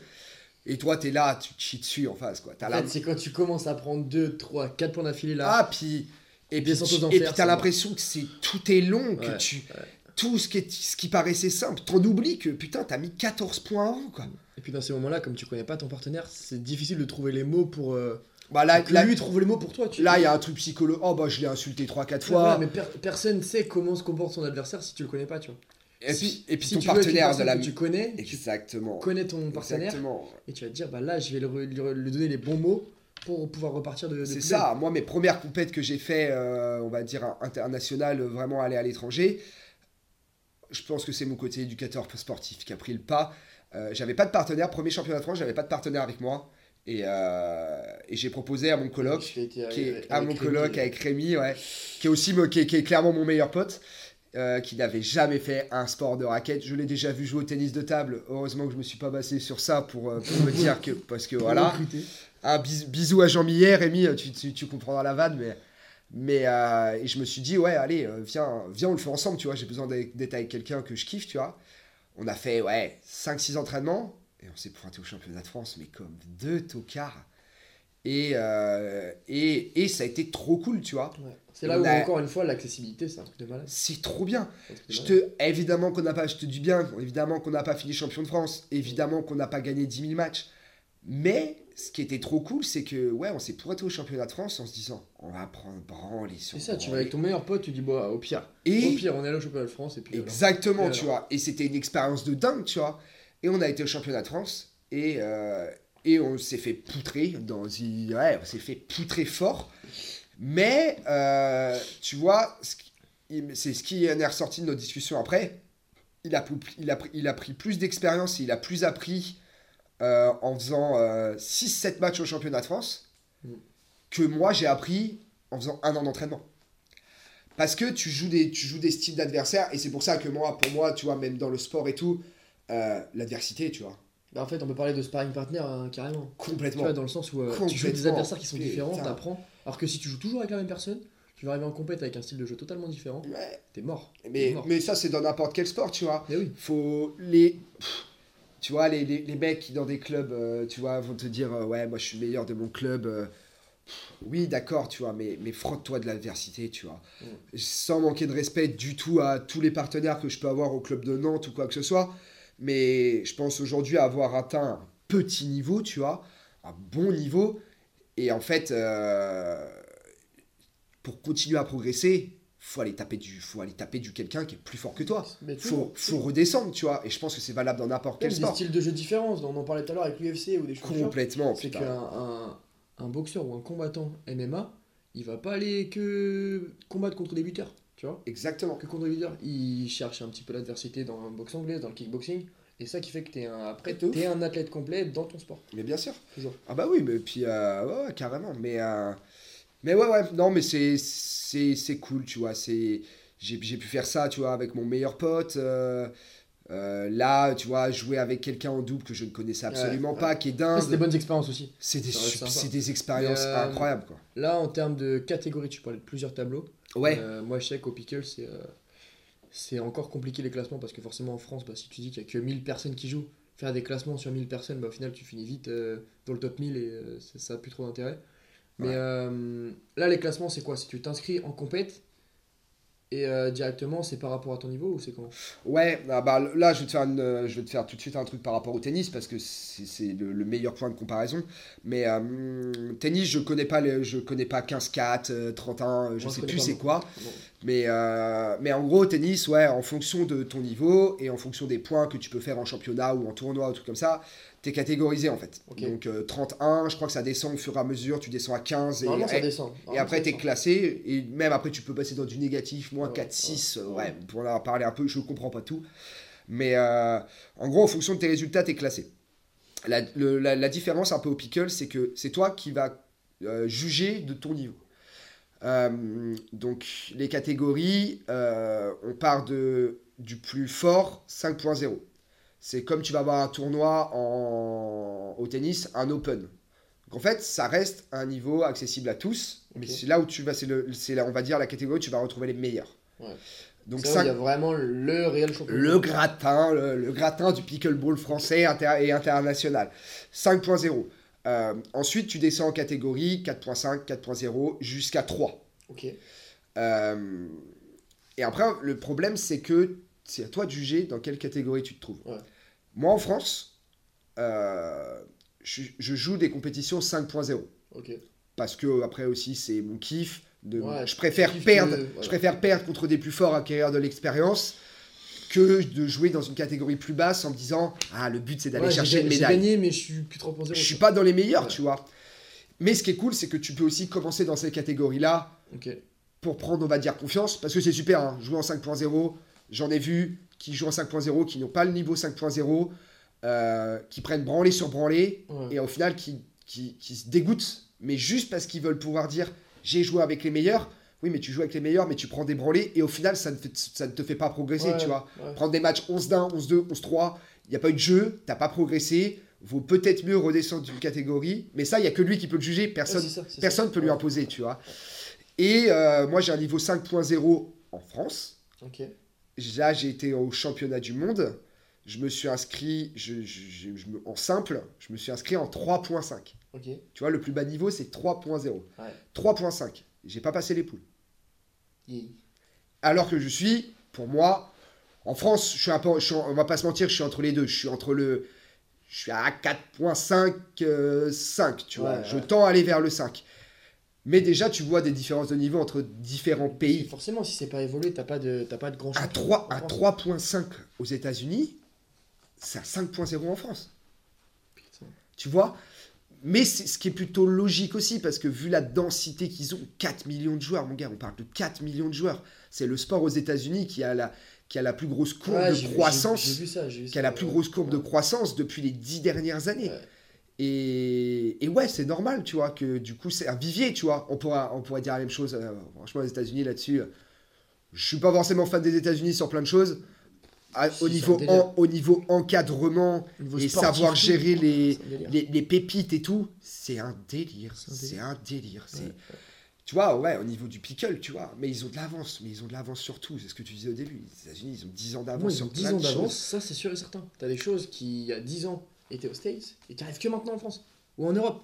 et toi, t'es là, tu te chies dessus en face, quoi. T'as En la- fait, c'est quand tu commences à prendre 2, 3, 4 points d'affilée là. Ah, puis... Et puis, tu- et puis t'as l'impression que c'est tout est long, que tu... ouais. Tout ce qui, est- ce qui paraissait simple, t'en oublies que, putain, t'as mis 14 points avant, quoi. Et puis dans ces moments-là, comme tu connais pas ton partenaire, c'est difficile de trouver les mots pour. euh, Bah là, là, lui trouve les mots pour toi. Tu... là, il y a un truc psychologique. Oh, bah, je l'ai insulté 3-4 Ouais, fois. voilà, mais per- personne sait comment se comporte son adversaire si tu le connais pas, tu vois. et, si, puis, et puis si ton partenaire de la... que tu connais, tu Exactement. connais ton partenaire Exactement. et tu vas te dire bah là je vais lui, donner les bons mots pour pouvoir repartir de. de C'est ça, moi mes premières compètes que j'ai fait, euh, on va dire internationales, vraiment aller à l'étranger, je pense que c'est mon côté éducateur sportif qui a pris le pas. Euh, j'avais pas de partenaire, premier championnat de France, j'avais pas de partenaire avec moi. Et, euh, et j'ai proposé à mon coloc, qui est, à mon Rémi, coloc avec Rémi, ouais, qui est aussi qui est, qui est clairement mon meilleur pote, euh, qui n'avait jamais fait un sport de raquette. Je l'ai déjà vu jouer au tennis de table. Heureusement que je me suis pas basé sur ça pour, pour me dire que parce que voilà. Un bis- bisou à Jean Millet, Rémi, tu, tu, tu comprendras la vanne, mais Mais euh, et je me suis dit, ouais, allez, euh, viens, viens, on le fait ensemble, tu vois. J'ai besoin d'être avec quelqu'un que je kiffe, tu vois. On a fait, ouais, 5-6 entraînements et on s'est pointé au championnat de France, mais comme deux tocards. Et, euh, et, et ça a été trop cool, tu vois. Ouais. C'est là où, a- encore une fois, l'accessibilité, c'est un truc de malade. C'est trop bien. Je te, évidemment qu'on n'a pas, je te dis bien, évidemment qu'on n'a pas fini champion de France, évidemment qu'on n'a pas gagné 10 000 matchs. Mais ce qui était trop cool, c'est que ouais, on s'est pointé au championnat de France en se disant, on va prendre branler sur C'est ça, tu vas avec ton meilleur pote, tu dis, bon, au pire. Au Et pire, on est allé au championnat de France et puis. exactement, Et tu vois. Et c'était une expérience de dingue, tu vois. Et on a été au championnat de France et euh, et on s'est fait poutrer dans, ouais, on s'est fait poutrer fort. Mais euh, tu vois, c'est ce qui en est ressorti de nos discussions après. Il a, pris- il a, il a pris plus d'expérience et il a plus appris euh, en faisant 6-7 matchs au championnat de France Mm. que moi j'ai appris en faisant un an d'entraînement. Parce que tu joues des, tu joues des styles d'adversaires et c'est pour ça que moi, pour moi, tu vois, même dans le sport et tout, euh, l'adversité, tu vois, Bah, en fait, on peut parler de sparring partner hein, carrément. Tu complètement. vois, dans le sens où euh, tu joues des adversaires qui sont différents, t'apprends. Alors que si tu joues toujours avec la même personne, tu vas arriver en compète avec un style de jeu totalement différent, Ouais, t'es mort. Mais, mort. mais ça, c'est dans n'importe quel sport, tu vois. Mais oui. faut les pff, tu vois les, les, les mecs qui dans des clubs euh, tu vois vont te dire euh, ouais moi je suis le meilleur de mon club euh, pff, oui d'accord tu vois mais, mais frotte-toi de l'adversité tu vois Mm. sans manquer de respect du tout à tous les partenaires que je peux avoir au club de Nantes ou quoi que ce soit mais je pense aujourd'hui avoir atteint un petit niveau tu vois un bon niveau et en fait euh, pour continuer à progresser faut aller taper du faut aller taper du quelqu'un qui est plus fort que toi Mais faut, redescendre, tu vois. Et je pense que c'est valable dans n'importe quel des sport. styles de jeu différents, on en parlait tout à l'heure avec l'UFC ou des choses. Complètement, C'est qu'un un, un boxeur ou un combattant MMA, il va pas aller que combattre contre des buteurs, tu vois. Exactement. Que contre des buteurs. Il cherche un petit peu l'adversité dans le boxe anglaise, dans le kickboxing. Et ça qui fait que t'es un, après, t'es un athlète complet dans ton sport. Mais bien sûr. Toujours. Ah bah oui, mais puis, euh, ouais, ouais, carrément. Mais, euh, mais ouais, ouais, non, mais c'est, c'est, c'est cool, tu vois. C'est, j'ai, j'ai pu faire ça, tu vois, avec mon meilleur pote. euh, euh, là, tu vois, jouer avec quelqu'un en double que je ne connaissais absolument Ouais, pas, qui est Après, c'est des dingue. bonnes expériences aussi. C'est des, c'est des expériences euh, incroyables, quoi. Là, en termes de catégorie, tu parlais de plusieurs tableaux. Ouais, Euh, moi, je sais qu'au Pickle, c'est euh, c'est encore compliqué les classements parce que forcément en France, bah, si tu dis qu'il n'y a que 1000 personnes qui jouent, faire des classements sur 1000 personnes, bah, au final, tu finis vite euh, dans le top 1000 et euh, ça- ça n'a plus trop d'intérêt. Mais Ouais. euh, là, les classements, c'est quoi? Si tu t'inscris en compète et euh, directement, c'est par rapport à ton niveau ou c'est comment? Ouais, ah bah, là je vais, te faire une, euh, je vais te faire tout de suite un truc par rapport au tennis parce que c'est le, le meilleur point de comparaison. Mais euh, tennis, je connais pas, les- je connais pas 15-4, euh, 31, euh, je je sais plus c'est quoi. Bon. Mais, euh, mais en gros, tennis, ouais, en fonction de ton niveau et en fonction des points que tu peux faire en championnat ou en tournoi ou tout comme ça, t'es catégorisé en fait. Donc euh, 31, je crois que ça descend au fur et à mesure, tu descends à 15 et, ça descend. et après, t'es classé, et même après, tu peux passer dans du négatif, moins Ouais, 4, 6, ouais, euh, ouais. ouais, pour en parlé un peu, je comprends pas tout. Mais euh, en gros, en fonction de tes résultats, t'es classé. La, le- la, la différence un peu au pickle, c'est que c'est toi qui vas euh, juger de ton niveau. Euh, donc, les catégories, euh, on part de, du plus fort 5.0. C'est comme tu vas avoir un tournoi en, au tennis, un open. Donc en fait, ça reste un niveau accessible à tous, mais c'est là où tu vas, c'est on va dire la catégorie où tu vas retrouver les meilleurs. Ouais. Donc cinq- il y a vraiment le réel champion. le gratin, le, le gratin du pickleball français inter- et international. 5.0. Euh, ensuite, tu descends en catégorie 4.5, 4.0 jusqu'à 3. Ok. Euh, et après, le problème, c'est que c'est à toi de juger dans quelle catégorie tu te trouves. Ouais. Moi, en France, euh, je, je joue des compétitions 5.0 Ok. parce que après aussi c'est mon kiff. De, Ouais, je préfère perdre, de- je préfère perdre contre des plus forts, acquérir de l'expérience, que de jouer dans une catégorie plus basse en me disant ah le but c'est d'aller Ouais, chercher j'ai une j'ai médaille. gagné, mais je suis plus 3.0. Je suis pas dans les meilleurs, Ouais. tu vois. Mais ce qui est cool, c'est que tu peux aussi commencer dans ces catégories-là pour prendre, on va dire, confiance, parce que c'est super, hein, jouer en 5.0, j'en ai vu qui jouent en 5.0, qui n'ont pas le niveau 5.0, euh, qui prennent branlé sur branlé, Ouais. et au final qui, qui, qui se dégoûtent, mais juste parce qu'ils veulent pouvoir dire j'ai joué avec les meilleurs. Oui, mais tu joues avec les meilleurs, mais tu prends des branlés, et au final, ça ne, fait- ça ne te fait pas progresser, Ouais, tu vois. ouais. Prendre des matchs 11-1, 11-2, 11-3, il n'y a pas eu de jeu, t'as pas progressé, vaut peut-être mieux redescendre d'une catégorie, mais ça, il n'y a que lui qui peut le juger, personne Ouais, c'est Personne ça. peut lui imposer, tu vois. Et euh, moi, j'ai un niveau 5.0 en France. Ok. Là, j'ai été au championnat du monde. Je me suis inscrit je, je- en simple, je me suis inscrit en 3.5. Ok. Tu vois, le plus bas niveau, c'est 3.0. Ouais. 3.5. J'ai pas passé les poules. Alors que je suis, pour moi, en France, je suis un peu, je suis en- on va pas se mentir, je suis entre les deux. Je suis entre le, je suis à 4.5, euh, 5, tu vois. Ouais, Je ouais. tends à aller vers le 5. Mais déjà, tu vois des différences de niveau entre différents pays. Forcément, si c'est pas évolué, t'as pas de, t'as pas de grand À, champion 3, en à France. 3.5 aux États-Unis, c'est à 5.0 en France. Putain. Tu vois? Mais c'est ce qui est plutôt logique aussi, parce que vu la densité qu'ils ont, 4 millions de joueurs, mon gars, on parle de 4 millions de joueurs. C'est le sport aux États-Unis qui a la, qui a la plus grosse courbe Ouais, de vu- croissance, vu ça, qui a la plus ouais. grosse courbe de croissance depuis les 10 dernières années. Ouais. Et, et ouais, c'est normal, tu vois, que du coup, c'est un vivier, tu vois. On pourra, on pourrait dire la même chose, euh, franchement, les États-Unis là-dessus. euh, je suis pas forcément fan des États-Unis sur plein de choses. À- au, niveau en- au niveau encadrement Niveau et savoir gérer les, les, les pépites et tout, c'est un délire. C'est un délire. c'est- Ouais. Tu vois, ouais, au niveau du pickle, tu vois. Mais ils ont de l'avance. Mais ils ont de l'avance sur tout. C'est ce que tu disais au début. Les États-Unis, ils ont 10 ans d'avance ils sur ont 10 plein ans d'avance, ça c'est sûr et certain. T'as des choses qui, il y a 10 ans, étaient aux States et qui arrivent que maintenant en France ou en Europe.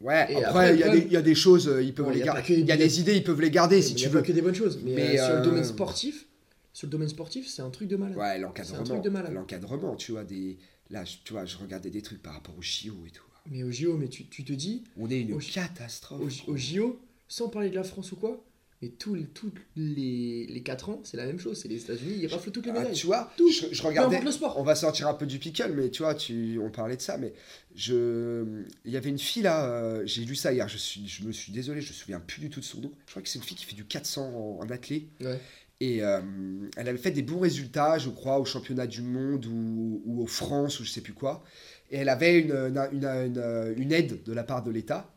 Ouais, Et après, il y, a des- il y a des choses, euh, ils peuvent Bon, les garder. Il y a des idées, ils peuvent les garder si tu veux. que des bonnes choses. Mais, Mais, euh, sur le euh, domaine sportif, sur le domaine sportif, c'est un truc de malade. Ouais, l'encadrement. L'encadrement, tu vois, des. Là, je- tu vois, je regardais des trucs par rapport aux JO et tout. Mais au JO, mais tu, tu te dis, On est une Au catastrophe. au, au JO, sans parler de la France ou quoi, mais tous les, tous les, les 4 ans, c'est la même chose. C'est les États-Unis, ils raflent toutes les Ah, médailles. tu vois, Tout. je, je regardais. le sport. On va sortir un peu du pickle, mais tu vois, tu, on parlait de ça, mais je, il y avait une fille là, euh, j'ai lu ça hier, je, suis, je me suis désolé, je me souviens plus du tout de son nom. Je crois que c'est une fille qui fait du 400 en, en athlée. Ouais. Et euh, elle avait fait des bons résultats, je crois, au championnat du monde ou, ou au France ou je sais plus quoi. Et elle avait une, une, une- une- une aide de la part de l'État.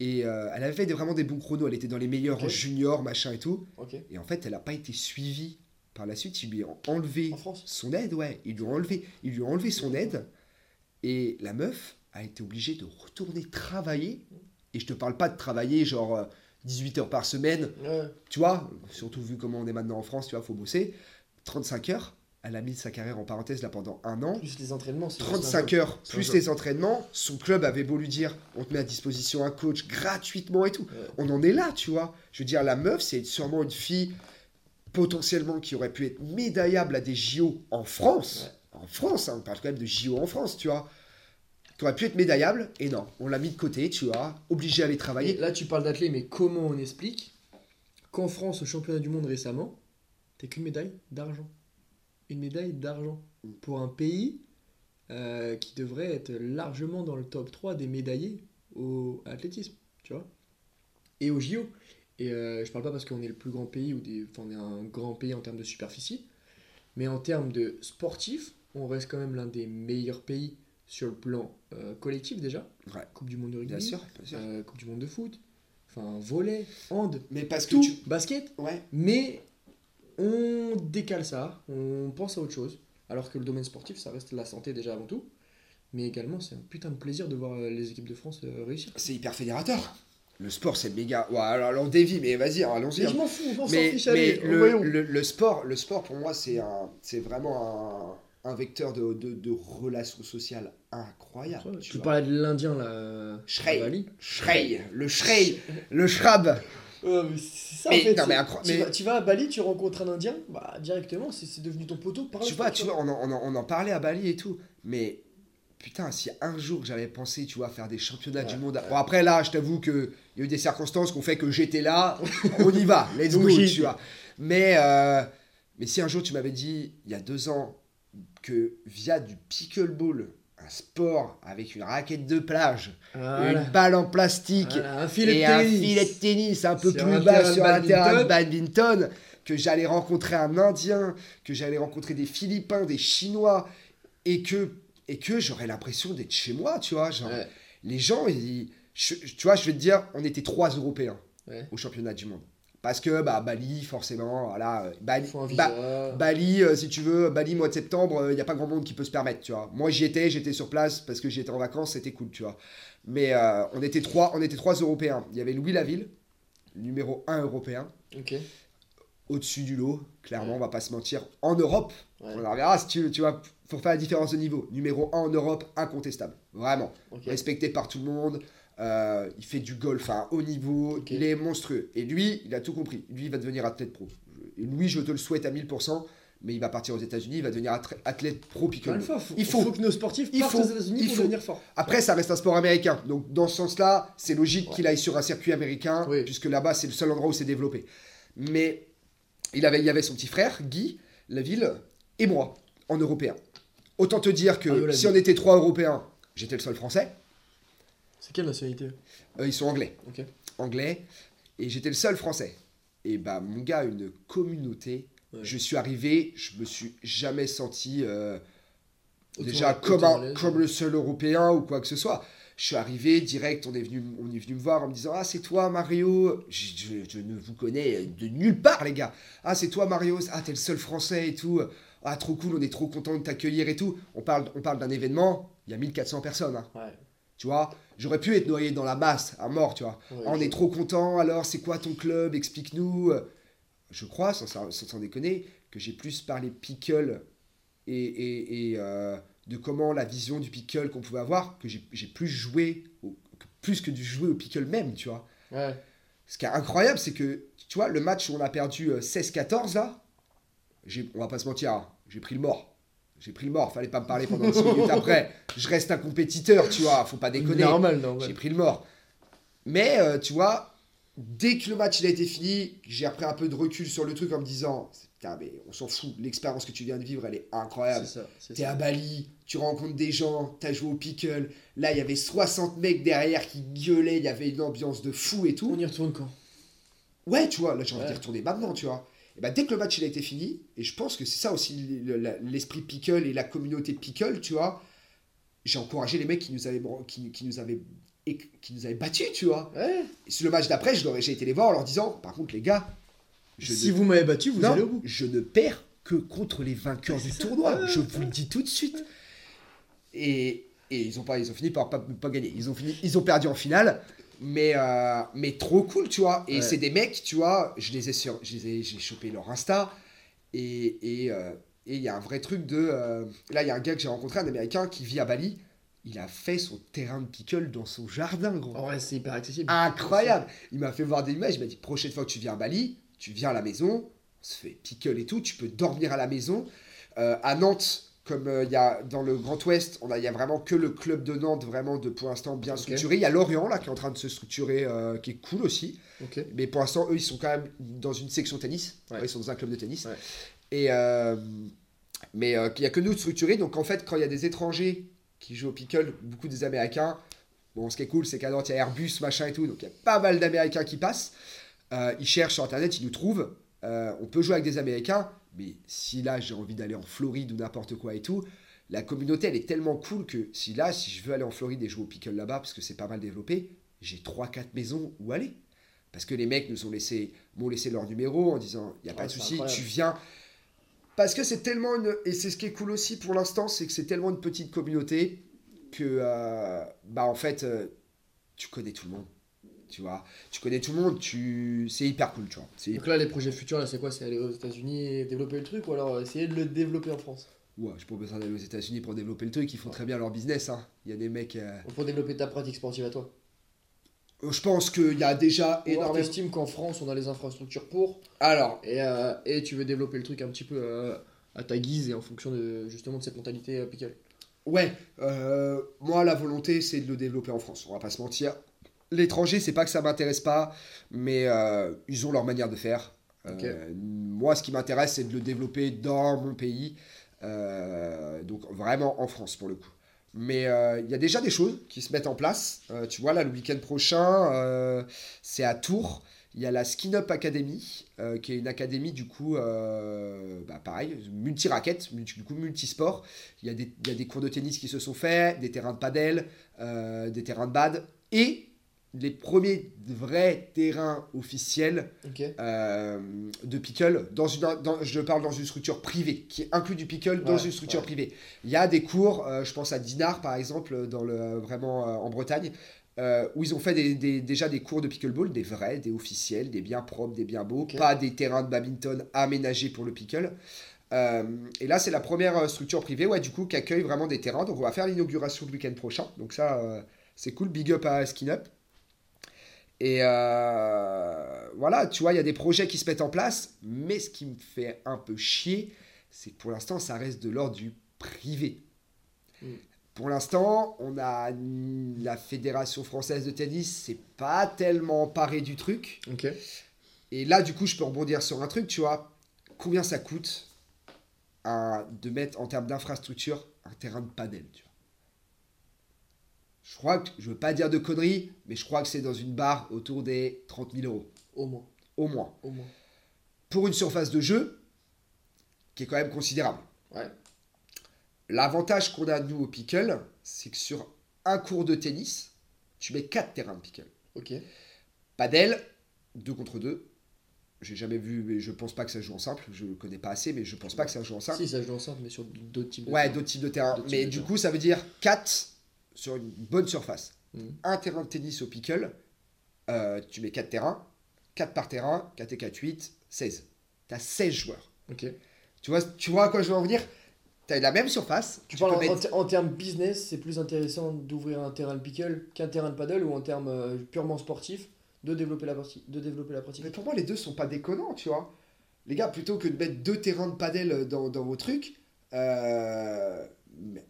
Et euh, elle avait fait des- vraiment des bons chronos. Elle était dans les meilleurs Ok. en junior, machin et tout. Ok. Et en fait, elle n'a pas été suivie par la suite. Ils lui ont enlevé En son aide, ouais. Ils lui ont enlevé, ils lui ont enlevé son aide. Et la meuf a été obligée de retourner travailler. Et je te parle pas de travailler genre euh, 18 heures par semaine, Ouais. tu vois, surtout vu comment on est maintenant en France, tu vois, faut bosser. 35 heures, elle a mis sa carrière en parenthèse là pendant un an. Plus les entraînements, c'est 35 heures, plus les entraînements. Son club avait beau lui dire, on te met à disposition un coach gratuitement et tout. Ouais. On en est là, tu vois. Je veux dire, la meuf, c'est sûrement une fille potentiellement qui aurait pu être médaillable à des JO en France. En France, hein, on parle quand même de JO en France, tu vois. Tu aurais pu être médaillable, et non, on l'a mis de côté, tu vois, obligé à aller Et travailler. là, tu parles d'athlète, mais comment on explique qu'en France, au championnat du monde récemment, t'as qu'une médaille d'argent? Une médaille d'argent. Pour un pays euh, qui devrait être largement dans le top 3 des médaillés au à athlétisme, tu vois? Et au JO. Et euh, je parle pas parce qu'on est le plus grand pays, ou des, enfin, on est un grand pays en termes de superficie, mais en termes de sportifs, on reste quand même l'un des meilleurs pays sur le plan euh, collectif déjà. Ouais. Coupe du monde de rugby. Bien sûr, bien sûr. Euh, Coupe du monde de foot, enfin volet, hand, Mais parce que tout, tu. basket, Ouais, mais on décale ça, on pense à autre chose, alors que le domaine sportif, ça reste la santé déjà avant tout, mais également c'est un putain de plaisir de voir euh, les équipes de France réussir. c'est hyper fédérateur. Le sport, c'est méga. Ouais, alors, on dévie, mais vas-y, allons-y. Mais hein. je m'en fous, on s'en fiche, allez, le, le- le sport, le sport pour moi, c'est vraiment un, un vecteur de, de, de relations sociales incroyable. Tu parlais de l'Indien là, Shrey. Shrey, le Shrey, le Shrab. Ouais, mais c'est ça Mais en fait. non, mais tu, mais- vas, tu vas à Bali, tu rencontres un Indien, bah directement, c'est devenu ton poteau par Tu vois, tu vois, on en, on en- on en parlait à Bali et tout, mais putain, si un jour j'avais pensé, tu vois, faire des championnats Ouais, du monde. Bon, après là, je t'avoue que il y a eu des circonstances qui ont fait que j'étais là, on y va, let's go, tu vois. Mais, euh, mais si un jour tu m'avais dit, il y a deux ans, que via du pickleball, un sport avec une raquette de plage, Voilà. une balle en plastique, Voilà, un filet et de un tennis. filet de tennis un peu Sur plus un bas sur un terrain de badminton. badminton, que j'allais rencontrer un Indien, que j'allais rencontrer des Philippins, des Chinois, et que, et que j'aurais l'impression d'être chez moi, tu vois. Genre, Ouais. Les gens, ils- je- tu vois, je vais te dire, on était trois Européens Ouais. au championnat du monde. Parce que bah, Bali, forcément, voilà, euh, Bali, un Ba-. Bali, euh, si tu veux, Bali, mois de septembre, il n'y a pas grand monde qui peut se permettre, tu vois. Moi, j'y étais, j'étais sur place parce que j'y étais en vacances, c'était cool, tu vois. Mais euh, on, était trois, on était trois Européens. Il y avait Louis Laville, numéro 1 européen. Au-dessus du lot, clairement, Ouais. on va pas se mentir. En Europe, Ouais. on en verra si tu, tu vois, pour faire la différence de niveau. Numéro 1 en Europe, incontestable. Vraiment. Respecté par tout le monde. Euh, il fait du golf à un haut niveau. Il est monstrueux. Et lui, il a tout compris. Lui, il va devenir athlète pro. Et lui, je te le souhaite à 1000%. Mais il va partir aux États-Unis. Il va devenir athlète pro pickleball. Alpha, faut, Il faut. que nos sportifs Il partent faut. aux États-Unis Il pour faut. devenir forts. Après, ça reste un sport américain. Donc, dans ce sens-là, c'est logique Ouais. qu'il aille sur un circuit américain, Oui. puisque là-bas, c'est le seul endroit où c'est développé. Mais il, avait, il y avait son petit frère, Guy, Laville, et moi, en européen. Autant te dire que Laville. si on était trois européens, j'étais le seul français. C'est quelle nationalité Euh, ils sont anglais. Ok. Anglais. Et j'étais le seul français. Et bah, mon gars, une communauté. Ouais. Je suis arrivé, je me suis jamais senti. euh, déjà comme, un- comme le seul européen ou quoi que ce soit. Je suis arrivé direct, on est venu, on est venu me voir en me disant Ah, c'est toi Mario? Je, je- je ne vous connais de nulle part, les gars. Ah, c'est toi Mario? Ah, t'es le seul français et tout. Ah, trop cool, on est trop content de t'accueillir et tout. On parle, on parle d'un événement, il y a 1400 personnes. hein. Ouais. Tu vois? J'aurais pu être noyé dans la masse, à mort, tu vois. Ouais, Ah, on est trop content, alors c'est quoi ton club? Explique-nous. Je crois, sans, sans, sans déconner, que j'ai plus parlé pickle et, et, et, euh, de comment la vision du pickle qu'on pouvait avoir, que j'ai plus joué, au- plus que du jouer au pickle même, tu vois. Ouais. Ce qui est incroyable, c'est que, tu vois, le match où on a perdu euh, 16-14, là, j'ai- on va pas se mentir, hein, j'ai pris le mort. J'ai pris le mort, fallait pas me parler pendant 10 minutes après. Je reste un compétiteur, tu vois, faut pas déconner. Normal, normal. J'ai pris le mort. Mais euh, tu vois, dès que le match il a été fini, j'ai repris un peu de recul sur le truc en me disant Putain, mais on s'en fout, l'expérience que tu viens de vivre, elle est incroyable. C'est ça. c'est T'es à Bali, tu rencontres des gens, t'as joué au pickle. Là, il y avait 60 mecs derrière qui gueulaient, il y avait une ambiance de fou et tout. On y retourne quand? Ouais, tu vois, là j'ai envie Ouais. d'y retourner maintenant, tu vois. Et bah, dès que le match il a été fini, et je pense que c'est ça aussi l'esprit pickle et la communauté pickle, tu vois, j'ai encouragé les mecs qui nous avaient, qui, qui nous avaient, qui nous avaient battus, tu vois. Ouais. Et sur le match d'après, j'ai été les voir en leur disant, par contre les gars, je si ne, vous m'avez battu, vous non, allez au bout. je ne perds que contre les vainqueurs du tournoi, je vous le dis tout de suite. Et, et ils ont pas, ils ont fini par pas, pas gagner. Ils ont fini, ils ont perdu en finale. Mais, euh, mais trop cool, tu vois. Et Ouais. c'est des mecs, tu vois, je les ai sur, je les ai, j'ai chopé leur Insta. Et et euh, et il y a un vrai truc de. euh, là, il y a un gars que j'ai rencontré, un américain qui vit à Bali. Il a fait son terrain de pickle dans son jardin, gros. Vrai, c'est hyper accessible. Incroyable. Il m'a fait voir des images. Il m'a dit prochaine fois que tu viens à Bali, tu viens à la maison, on se fait pickle et tout. Tu peux dormir à la maison. Euh, à Nantes, comme euh, il y a dans le Grand Ouest, on a, il y a vraiment que le club de Nantes vraiment de pour l'instant bien structuré. Il y a Lorient là qui est en train de se structurer, euh, qui est cool aussi. Mais pour l'instant, eux, ils sont quand même dans une section tennis. Ouais. Ouais, Ils sont dans un club de tennis. Ouais. Et euh, mais il n'y a que nous de structurés. Donc en fait, quand il y a des étrangers qui jouent au pickle, beaucoup des Américains. Bon, ce qui est cool, c'est qu'à Nantes, il y a Airbus, machin et tout. Donc il y a pas mal d'Américains qui passent. Ils cherchent sur Internet, ils nous trouvent. On peut jouer avec des Américains. Mais si là, j'ai envie d'aller en Floride ou n'importe quoi et tout, la communauté, elle est tellement cool que si là, si je veux aller en Floride et jouer au pickle là-bas, parce que c'est pas mal développé, j'ai 3-4 maisons où aller. Parce que les mecs nous ont laissé, m'ont laissé leur numéro en disant, il n'y a pas de souci, tu viens. Parce que c'est tellement une... Et c'est ce qui est cool aussi pour l'instant, c'est que c'est tellement une petite communauté que, euh, bah en fait, euh, tu connais tout le monde. Tu vois, tu connais tout le monde, tu... c'est hyper cool, tu vois. Donc là, les projets futurs, là, c'est quoi? C'est aller aux États-Unis et développer le truc ou alors essayer de le développer en France? Ouais, j'ai pas besoin d'aller aux États-Unis pour développer le truc, ils font très bien leur business. Hein. Il y a des mecs. euh, Ou Pour développer ta pratique sportive à toi euh, Je pense qu'il y a déjà énormément. t'estimes qu'en France, on a les infrastructures pour Alors, et, euh, et tu veux développer le truc un petit peu euh, à ta guise et en fonction de justement de cette mentalité pickle. ouais, euh, moi la volonté c'est de le développer en France, on va pas se mentir. L'étranger, c'est pas que ça m'intéresse pas, mais euh, ils ont leur manière de faire. Euh, moi, ce qui m'intéresse, c'est de le développer dans mon pays, euh, donc vraiment en France pour le coup. Mais euh, il y a déjà des choses qui se mettent en place. Euh, tu vois, là, le week-end prochain, euh, c'est à Tours. Il y a la Skin Up Academy, qui est une académie, du coup, bah, pareil, multi-raquettes, multi, du coup, multisport. Il y, a des, il y a des cours de tennis qui se sont faits, des terrains de padel, des terrains de bad, et les premiers vrais terrains officiels euh, de pickle dans une dans- je parle dans une structure privée qui inclut du pickle dans Ouais, une structure ouais. privée il y a des cours euh, je pense à Dinard par exemple dans le vraiment euh, en Bretagne où ils ont fait des- des- déjà des cours de pickleball, des vrais, des officiels, des bien propres, des bien beaux, pas des terrains de badminton aménagés pour le pickle. Euh, et là, c'est la première structure privée, ouais, du coup, qui accueille vraiment des terrains. Donc, on va faire l'inauguration le week-end prochain. Donc, ça, euh, c'est cool. Big up à Skin Up. Et euh, voilà, tu vois, il y a des projets qui se mettent en place. Mais ce qui me fait un peu chier, c'est que pour l'instant, ça reste de l'ordre du privé. Mm. Pour l'instant, on a la Fédération française de tennis, c'est pas tellement emparé du truc. Et là, du coup, je peux rebondir sur un truc, tu vois. Combien ça coûte de mettre en termes d'infrastructure un terrain de tu vois. Je crois que, je veux pas dire de conneries, mais je crois que c'est dans une barre autour des 30 000 euros, Au moins. au moins. Au moins. Pour une surface de jeu qui est quand même considérable. Ouais. L'avantage qu'on a, nous, au pickle, c'est que sur un cours de tennis, tu mets 4 terrains de pickle. Ok. Padel, 2 contre 2. J'ai jamais vu, mais je pense pas que ça joue en simple. Je le connais pas assez, mais je pense pas que ça joue en simple. Si, ça joue ensemble, mais sur d'autres types de. Ouais, d'autres types de terrains. Mais de du coup, ça veut dire 4 sur une bonne surface. Mhm. Un terrain de tennis au pickle, euh, tu mets 4 terrains. 4 par terrain, 4 et 4, 8, 16. T'as 16 joueurs. Ok. Tu vois, tu vois à quoi je veux en venir? T'as la même surface. Tu parles en, mettre- en ter- en termes business, c'est plus intéressant d'ouvrir un terrain de pickle qu'un terrain de paddle ou en termes euh, purement sportifs de développer la partie, de développer la pratique. Mais pour moi, les deux sont pas déconnants, tu vois. Les gars, plutôt que de mettre deux terrains de dans, dans vos trucs, euh,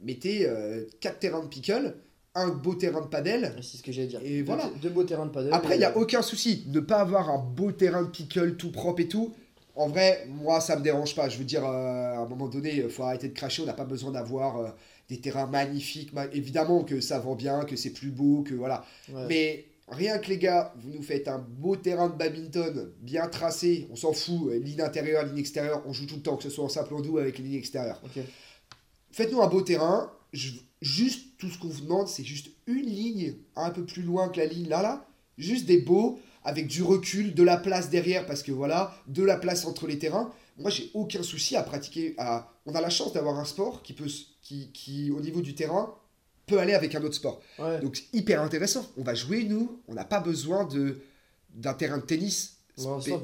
mettez euh, quatre terrains de pickle, un beau terrain de padel. C'est ce que j'allais dire. Et Deux- voilà. Deux beaux terrains de paddle. Après, il n'y a euh, aucun souci. Ne pas avoir un beau terrain de pickle tout propre et tout. En vrai, moi, ça me dérange pas. Je veux dire, euh, à un moment donné, il faut arrêter de cracher. On n'a pas besoin d'avoir euh, des terrains magnifiques. Ma- Évidemment que ça vend bien, que c'est plus beau, que voilà. ouais. Mais rien que les gars, vous nous faites un beau terrain de badminton, bien tracé, on s'en fout, ligne intérieure, ligne extérieure, on joue tout le temps, que ce soit en simple ou en doux avec les lignes extérieures. Faites-nous un beau terrain, je- juste tout ce qu'on vous demande, c'est juste une ligne un peu plus loin que la ligne là, là, juste des beaux, avec du recul, de la place derrière, parce que voilà, de la place entre les terrains. Moi, j'ai aucun souci à pratiquer. À... On a la chance d'avoir un sport qui, peut, qui, qui, au niveau du terrain, peut aller avec un autre sport. Ouais. Donc hyper intéressant. On va jouer nous, on n'a pas besoin de d'un terrain de tennis.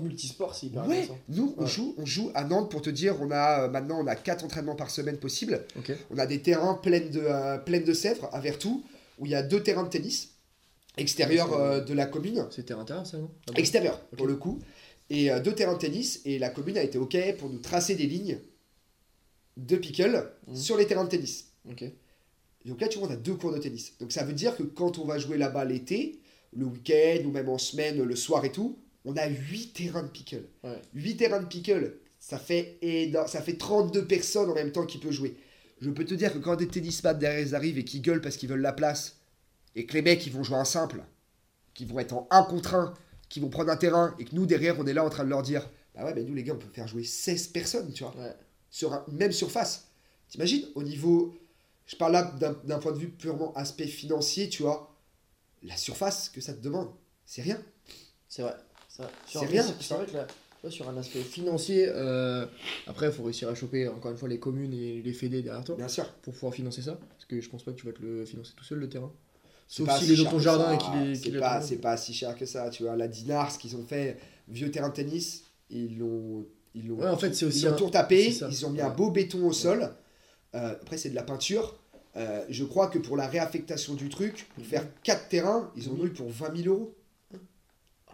Multisport, c'est hyper Ouais, intéressant. nous on Ouais. joue, on joue à Nantes pour te dire, on a euh, maintenant on a quatre entraînements par semaine possibles. Ok. On a des terrains pleins de euh, pleins de Sèvres à Vertou où il y a deux terrains de tennis extérieurs c'est- euh, de la commune, C'était intéressant, ça, non? Ah bon? Ok. pour le coup, et euh, deux terrains de tennis et la commune a été ok pour nous tracer des lignes de pickle Mhm. sur les terrains de tennis. Ok. Donc là, tu vois, on a deux cours de tennis. Donc ça veut dire que quand on va jouer là-bas l'été, le week-end ou même en semaine, le soir et tout, on a 8 terrains de pickle. Ouais. 8 terrains de pickle, ça fait, ça fait 32 personnes en même temps qui peuvent jouer. Je peux te dire que quand des tennisman derrière ils arrivent et qui gueulent parce qu'ils veulent la place, et que les mecs ils vont jouer un simple, qui vont être en 1 contre 1, qui vont prendre un terrain, et que nous derrière on est là en train de leur dire Bah ouais, mais nous les gars on peut faire jouer 16 personnes, tu vois Ouais. sur un- une même surface. T'imagines, au niveau. Je parle là d'un point de vue purement aspect financier, tu vois. La surface que ça te demande, c'est rien. C'est vrai. C'est rien, C'est vrai que là, sur un aspect financier, euh, après, il faut réussir à choper encore une fois les communes et les fédés derrière toi Bien sûr. pour pouvoir financer ça. Parce que je pense pas que tu vas te le financer tout seul le terrain. Sauf s'il si est dans ton jardin ça. et qu'il est. C'est pas, dans- c'est pas si cher que ça, tu vois. La Dinars, ce qu'ils ont fait, vieux terrain de tennis, ils l'ont. Ils l'ont Ouais, en fait, c'est aussi ils ont tout tapé, ils ont mis Ouais. un beau béton au sol. Euh, après, c'est de la peinture. Euh, je crois que pour la réaffectation du truc, pour Mhm. faire 4 terrains, ils ont Mhm. eu pour 20 000 euros.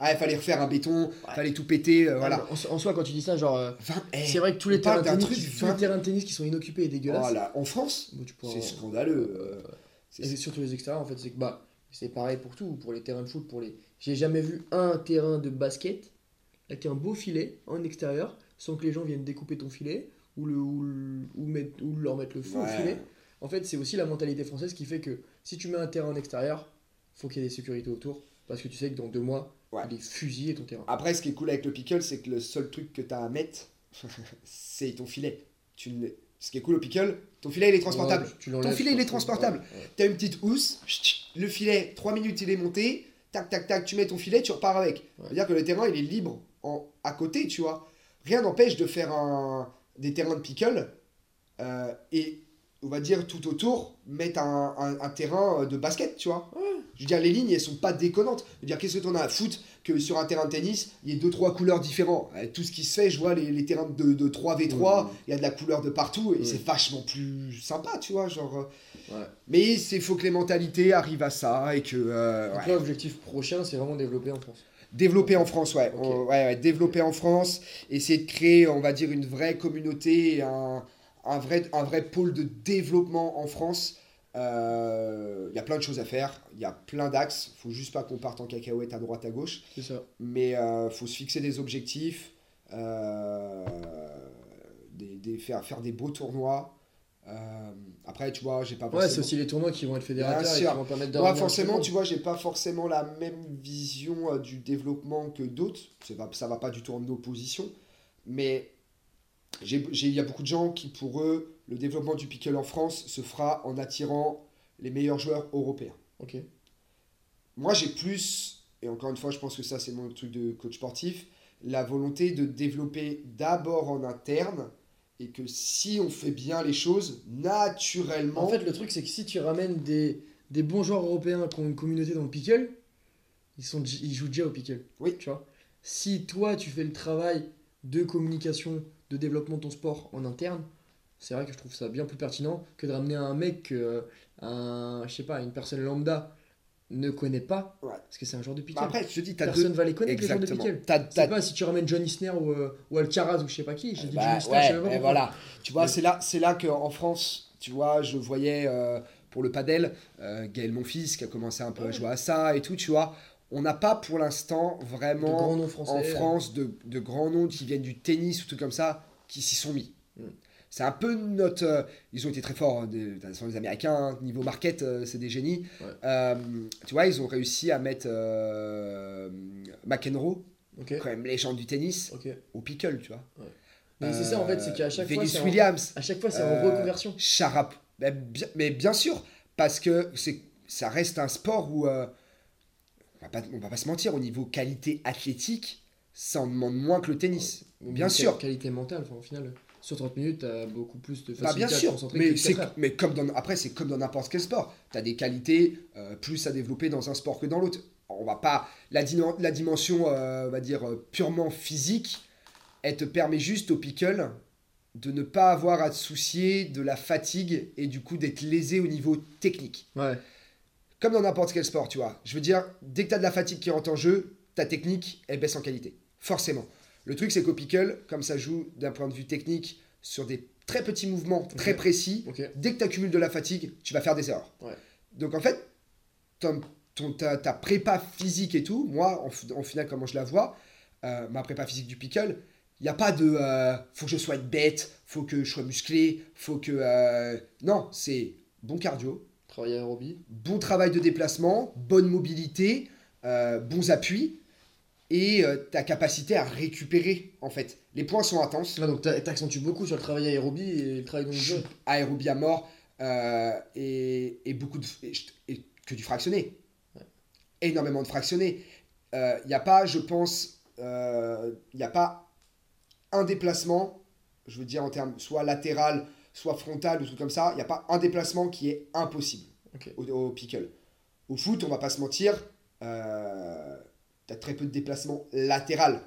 Ah, il fallait refaire un béton, Ouais. fallait tout péter, euh, voilà. En, en soi, quand tu dis ça, genre. euh, 20 eh, c'est vrai que tous les terrains de tennis, truc qui- tous les 20 terrains de tennis qui sont inoccupés et dégueulasses. Voilà, en France, bon, c'est scandaleux. euh, c'est- surtout les extérieurs, en fait, c'est que bah, c'est pareil pour tout, pour les terrains de foot, pour les. J'ai jamais vu un terrain de basket avec un beau filet en extérieur, sans que les gens viennent découper ton filet ou le ou, le- ou mettre, ou leur mettre le feu au filet. En fait, c'est aussi la mentalité française qui fait que si tu mets un terrain en extérieur, faut qu'il y ait des sécurités autour, parce que tu sais que dans deux mois, Ouais. il est fusillé ton terrain. Après, ce qui est cool avec le pickle, c'est que le seul truc que tu as à mettre, c'est ton filet. Tu ne- Ce qui est cool au pickle, ton filet il est transportable. Ouais, tu l'enlèves, Ton filet, il est transportable. Tu as une petite housse, le filet, 3 minutes il est monté, tac tac tac, tu mets ton filet, tu repars avec. C'est-à-dire que le terrain il est libre en, à côté, tu vois. Rien n'empêche de faire un, des terrains de pickle euh, et on va dire, tout autour, mettre un, un- un terrain euh, de basket, tu vois. Je veux dire, les lignes, elles sont pas déconnantes. Je veux dire, qu'est-ce que t'en as à foutre que sur un terrain de tennis, il y ait deux, trois couleurs différentes? Euh, Tout ce qui se fait, je vois les, les terrains de, de 3v3, Ouais. il y a de la couleur de partout, et Ouais. c'est vachement plus sympa, tu vois, genre... euh. Mais il faut que les mentalités arrivent à ça, et que... euh, Donc là, l'objectif prochain, c'est vraiment développer en France. Développer en France, ouais. Ok. On- ouais, ouais, développer en France, essayer de créer, on va dire, une vraie communauté, un, un, vrai, un vrai pôle de développement en France. Euh, Il y a plein de choses à faire, il y a plein d'axes, faut juste pas qu'on parte en cacahuète à droite à gauche, C'est ça. mais euh, faut se fixer des objectifs, euh, des, des- faire, faire des beaux tournois. Euh, après, tu vois, j'ai pas Ouais, forcément- c'est aussi les tournois qui vont être fédérateurs Bien et qui vont permettre moi, forcément, tu vois, j'ai pas forcément la même vision du développement que d'autres. Ça va, ça va pas du tout en opposition. Mais il y a beaucoup de gens qui, pour eux, le développement du pickle en France se fera en attirant les meilleurs joueurs européens. Ok. Moi, j'ai plus, et encore une fois, je pense que ça, c'est mon truc de coach sportif, la volonté de développer d'abord en interne et que si on fait bien les choses, naturellement. En fait, le truc, c'est que si tu ramènes des, des bons joueurs européens qui ont une communauté dans le pickle, ils, sont, ils jouent déjà au pickle. Oui. Tu vois? Si toi, tu fais le travail de communication, de développement de ton sport en interne, c'est vrai que je trouve ça bien plus pertinent que de ramener un mec que un, je sais pas, une personne lambda ne connaît pas, Ouais. parce que c'est un joueur de pickle. Bah, après, je te dis, deux. Personne va les connaître, les joueurs de Exactement. C'est t'as- pas si tu ramènes John Isner ou, euh, ou Alcaraz ou je sais pas qui. J'ai dit Bah, John Isner, ouais, je sais pas voilà. Tu vois, Mais- c'est là, c'est là qu'en France, tu vois, je voyais euh, pour le padel, euh, Gaël Monfils qui a commencé un peu à jouer à ça et tout, tu vois. On n'a pas pour l'instant vraiment en France de, de grands noms qui viennent du tennis ou tout comme ça qui s'y sont mis. Mm. C'est un peu notre. euh, ils ont été très forts, hein, des, façon, les Américains, hein, niveau market, euh, c'est des génies. Ouais. Euh, tu vois, ils ont réussi à mettre McEnroe, quand même légende du tennis, au pickle, tu vois. Mais c'est ça en fait, c'est qu'à chaque fois, en- Williams, à chaque fois, c'est en reconversion. Charap. Mais bien, mais bien sûr, parce que c'est, ça reste un sport où, on, va pas, on va pas se mentir, au niveau qualité athlétique, ça en demande moins que le tennis. Bien sûr. Qualité mentale, enfin, au final, sur 30 minutes, t'as beaucoup plus de Bah facilité bien à te sûr, concentrer mais, c'est, mais comme dans, après c'est comme dans n'importe quel sport. Tu as des qualités euh, plus à développer dans un sport que dans l'autre. On va pas la, la dimension, euh, on va dire euh, purement physique, elle te permet juste au pickle de ne pas avoir à te soucier de la fatigue et du coup d'être lésé au niveau technique. Ouais. Comme dans n'importe quel sport, tu vois. Je veux dire, dès que tu as de la fatigue qui rentre en jeu, ta technique, elle baisse en qualité. Forcément. Le truc, c'est qu'au pickle, comme ça joue d'un point de vue technique sur des très petits mouvements très précis, dès que tu accumules de la fatigue, tu vas faire des erreurs. Ouais. Donc en fait, ton, ton- ta, ta prépa physique et tout, moi, en, en final, comment je la vois, euh, ma prépa physique du pickle, il n'y a pas de euh, faut que je sois bête, faut que je sois musclé, faut que. euh, Non, c'est bon cardio, Travailler à aérobie. bon travail de déplacement, bonne mobilité, euh, bons appuis et euh, ta capacité à récupérer en fait. Les points sont intenses, Ah, donc t'a- t'accentues beaucoup sur le travail aérobie et le travail dans le je jeu. aérobie à mort euh, et, et beaucoup de et je- et que du fractionné, Ouais. énormément de fractionné. Il n'y a pas, je pense, il n'y a pas un déplacement, je veux dire en termes soit latéral, soit frontal ou tout comme ça, il n'y a pas un déplacement qui est impossible Ok. au, au pickle. Au foot, on va pas se mentir, euh, tu as très peu de déplacements latéral.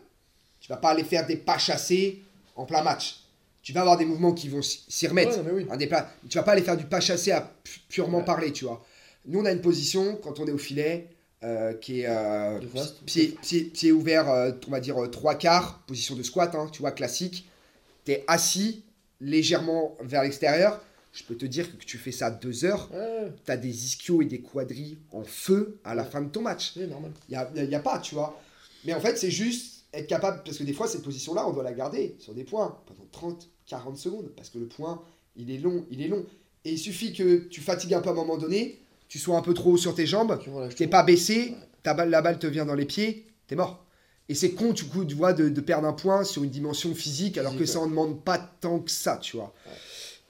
Tu vas pas aller faire des pas chassés en plein match. Tu vas avoir des mouvements qui vont s'y remettre. Ouais, oui. Un dépla- Tu vas pas aller faire du pas chassé à pu- purement Ouais. parler, tu vois. Nous, on a une position, quand on est au filet, euh, qui est euh, pied ouvert, euh, on va dire euh, trois quarts, position de squat, hein, tu vois, classique. Tu es assis légèrement vers l'extérieur. Je peux te dire que tu fais ça deux heures, Ouais, tu as des ischios et des quadris en feu à la Ouais. fin de ton match. Il n'y a, y a- pas, tu vois. Mais en fait, c'est juste être capable, parce que des fois, cette position-là, on doit la garder sur des points pendant 30, 40 secondes, parce que le point, il est long, il est long. Et il suffit que tu fatigues un peu à un moment donné, tu sois un peu trop haut sur tes jambes, t'es pas baissé, Ouais. ta balle, la balle te vient dans les pieds, t'es mort. Et c'est con, du coup, tu vois, de, de perdre un point sur une dimension physique, alors que ça en demande pas tant que ça, tu vois. Ouais.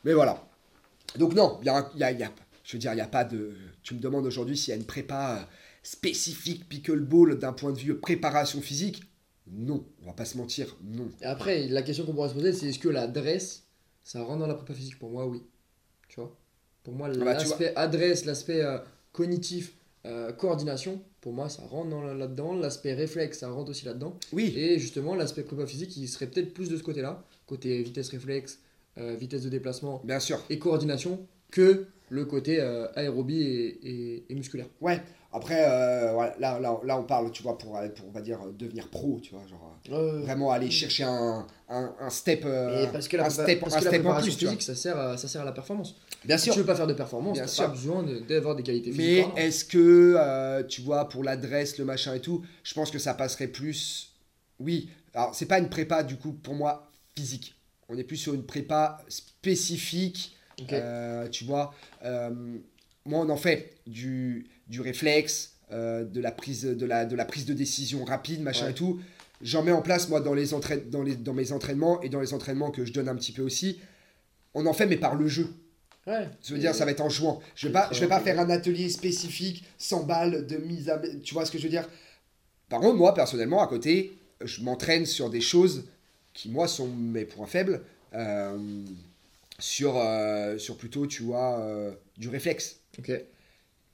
Mais voilà. Donc non, il y a, y a- y a- je veux dire, il n'y a pas de... Tu me demandes aujourd'hui s'il y a une prépa euh, spécifique pickleball d'un point de vue préparation physique Non, on va pas se mentir, non. Et après, la question qu'on pourrait se poser, c'est est-ce que la dresse, ça rentre dans la prépa physique? Pour moi, oui. Tu vois? Pour moi, bah, tu l'aspect adresse, l'aspect euh, cognitif, euh, coordination, pour moi, ça rentre dans- là-dedans. L'aspect réflexe, ça rentre aussi là-dedans. Oui, Et justement, l'aspect prépa physique, il serait peut-être plus de ce côté-là, côté vitesse réflexe, euh, vitesse de déplacement bien sûr. et coordination, que le côté euh, aérobie et, et- et musculaire. Ouais, après, euh, voilà, là, là, là, on parle, tu vois, pour, pour, on va dire, devenir pro, tu vois, genre, euh, vraiment aller chercher un, un, un step, euh, parce que la, un step, parce un que la step en préparation plus, tu physique, ça sert, à, ça sert à la performance. Bien Si sûr. tu veux pas faire de performance, sûr. pas besoin de- d'avoir des qualités Mais physiques. est-ce que, euh, tu vois, pour l'adresse, le machin et tout, je pense que ça passerait plus. Oui, alors c'est pas une prépa, du coup, pour moi, physique. On est plus sur une prépa spécifique, euh, tu vois. Moi, on en fait du, du réflexe, euh, de, la prise, de, la, de la prise de décision rapide, machin Ouais. et tout. J'en mets en place, moi, dans, les dans, les, dans mes entraînements et dans les entraînements que je donne un petit peu aussi. On en fait, mais par le jeu. Ouais. Je veux dire, ça va être en jouant. Je vais pas, je vais pas faire un atelier spécifique, 100 balles de mise à... Tu vois ce que je veux dire? Par contre, moi, personnellement, à côté, je m'entraîne sur des choses qui, moi, sont mes points faibles. euh, sur, euh, sur plutôt, tu vois, euh, du réflexe.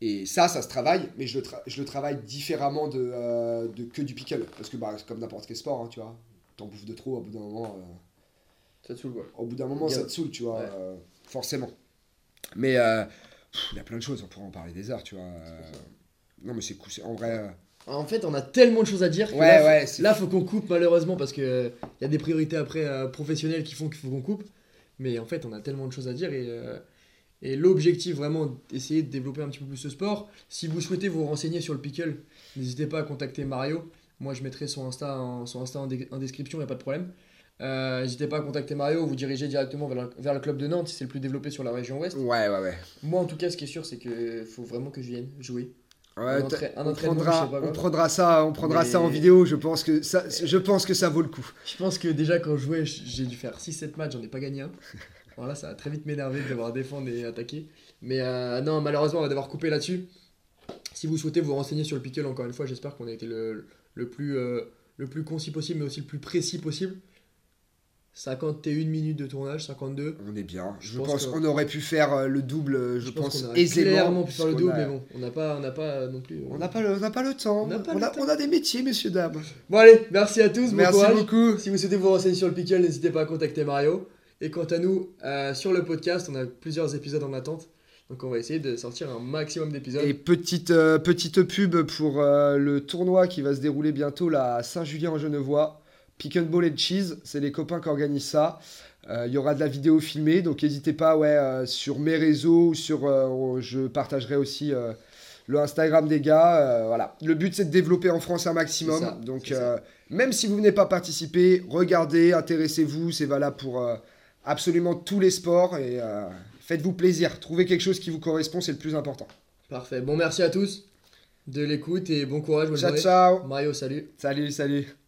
Et ça, ça se travaille, mais je le, tra- je le travaille différemment de, euh, de que du pickle. Parce que, bah, c'est comme n'importe quel sport, hein, tu vois. T'en bouffes de trop, au bout d'un moment... Ça te saoule quoi. au bout d'un moment, Bien. ça te saoule, tu vois, Ouais. forcément. Mais il y a plein de choses, on pourrait en parler des heures, tu vois. Non, mais c'est cool, en vrai. En fait, on a tellement de choses à dire. que Ouais, là, faut- ouais, Là, faut qu'on coupe malheureusement parce que il y a des priorités après euh, professionnelles qui font qu'il faut qu'on coupe. Mais en fait, on a tellement de choses à dire et, euh, et l'objectif vraiment d'essayer de développer un petit peu plus ce sport. Si vous souhaitez vous renseigner sur le pickle, n'hésitez pas à contacter Mario. Moi, je mettrai son Insta en, son Insta en, dé- en description, il n'y a pas de problème. Euh, N'hésitez pas à contacter Mario, vous dirigez directement vers le, vers le club de Nantes c'est le plus développé sur la région ouest. Ouais, ouais, ouais. Moi, en tout cas, ce qui est sûr, c'est qu'il faut vraiment que je vienne jouer. Ouais, Un on, prendra, sais pas on quoi. prendra ça, on prendra Mais- ça en vidéo. Je pense que ça, je pense que ça vaut le coup. Je pense que déjà quand je jouais, j'ai dû faire 6-7 matchs, j'en ai pas gagné un. Voilà, ça va très vite m'énerver de devoir défendre et attaquer. Mais euh, non, malheureusement, on va devoir couper là-dessus. Si vous souhaitez vous renseigner sur le pickle, encore une fois, j'espère qu'on a été le, le, plus, euh, le plus concis possible, mais aussi le plus précis possible. 51 minutes de tournage, 52. On est bien. Je, Je pense, qu'on aurait pu faire euh, le double, je, Je pense, pense aisément. clairement pu faire le double, a- mais bon, on n'a pas, on pas non plus. euh, On n'a pas, le- on pas le temps. On n'a pas on, le a, temps. on a des métiers, messieurs, dames. Bon, allez, merci à tous. bon Merci courage. beaucoup. Si vous souhaitez vous renseigner sur le pickle, n'hésitez pas à contacter Mario. Et quant à nous, euh, sur le podcast, on a plusieurs épisodes en attente. Donc on va essayer de sortir un maximum d'épisodes. Et petite, euh, petite pub pour euh, le tournoi qui va se dérouler bientôt là, à Saint-Julien-en-Genevois. Pick and Ball and Cheese, c'est les copains qui organisent ça. Euh, Il y aura de la vidéo filmée, donc n'hésitez pas ouais, euh, sur mes réseaux, ou sur, euh, je partagerai aussi le Instagram des gars. voilà. Le but c'est de développer en France un maximum. Ça, donc même si vous venez pas participer, regardez, intéressez-vous, c'est valable pour absolument tous les sports et faites-vous plaisir. Trouvez quelque chose qui vous correspond, c'est le plus important. Parfait. Bon, merci à tous de l'écoute et bon courage. Bonne Ciao journée. ciao Mario, salut. Salut, salut.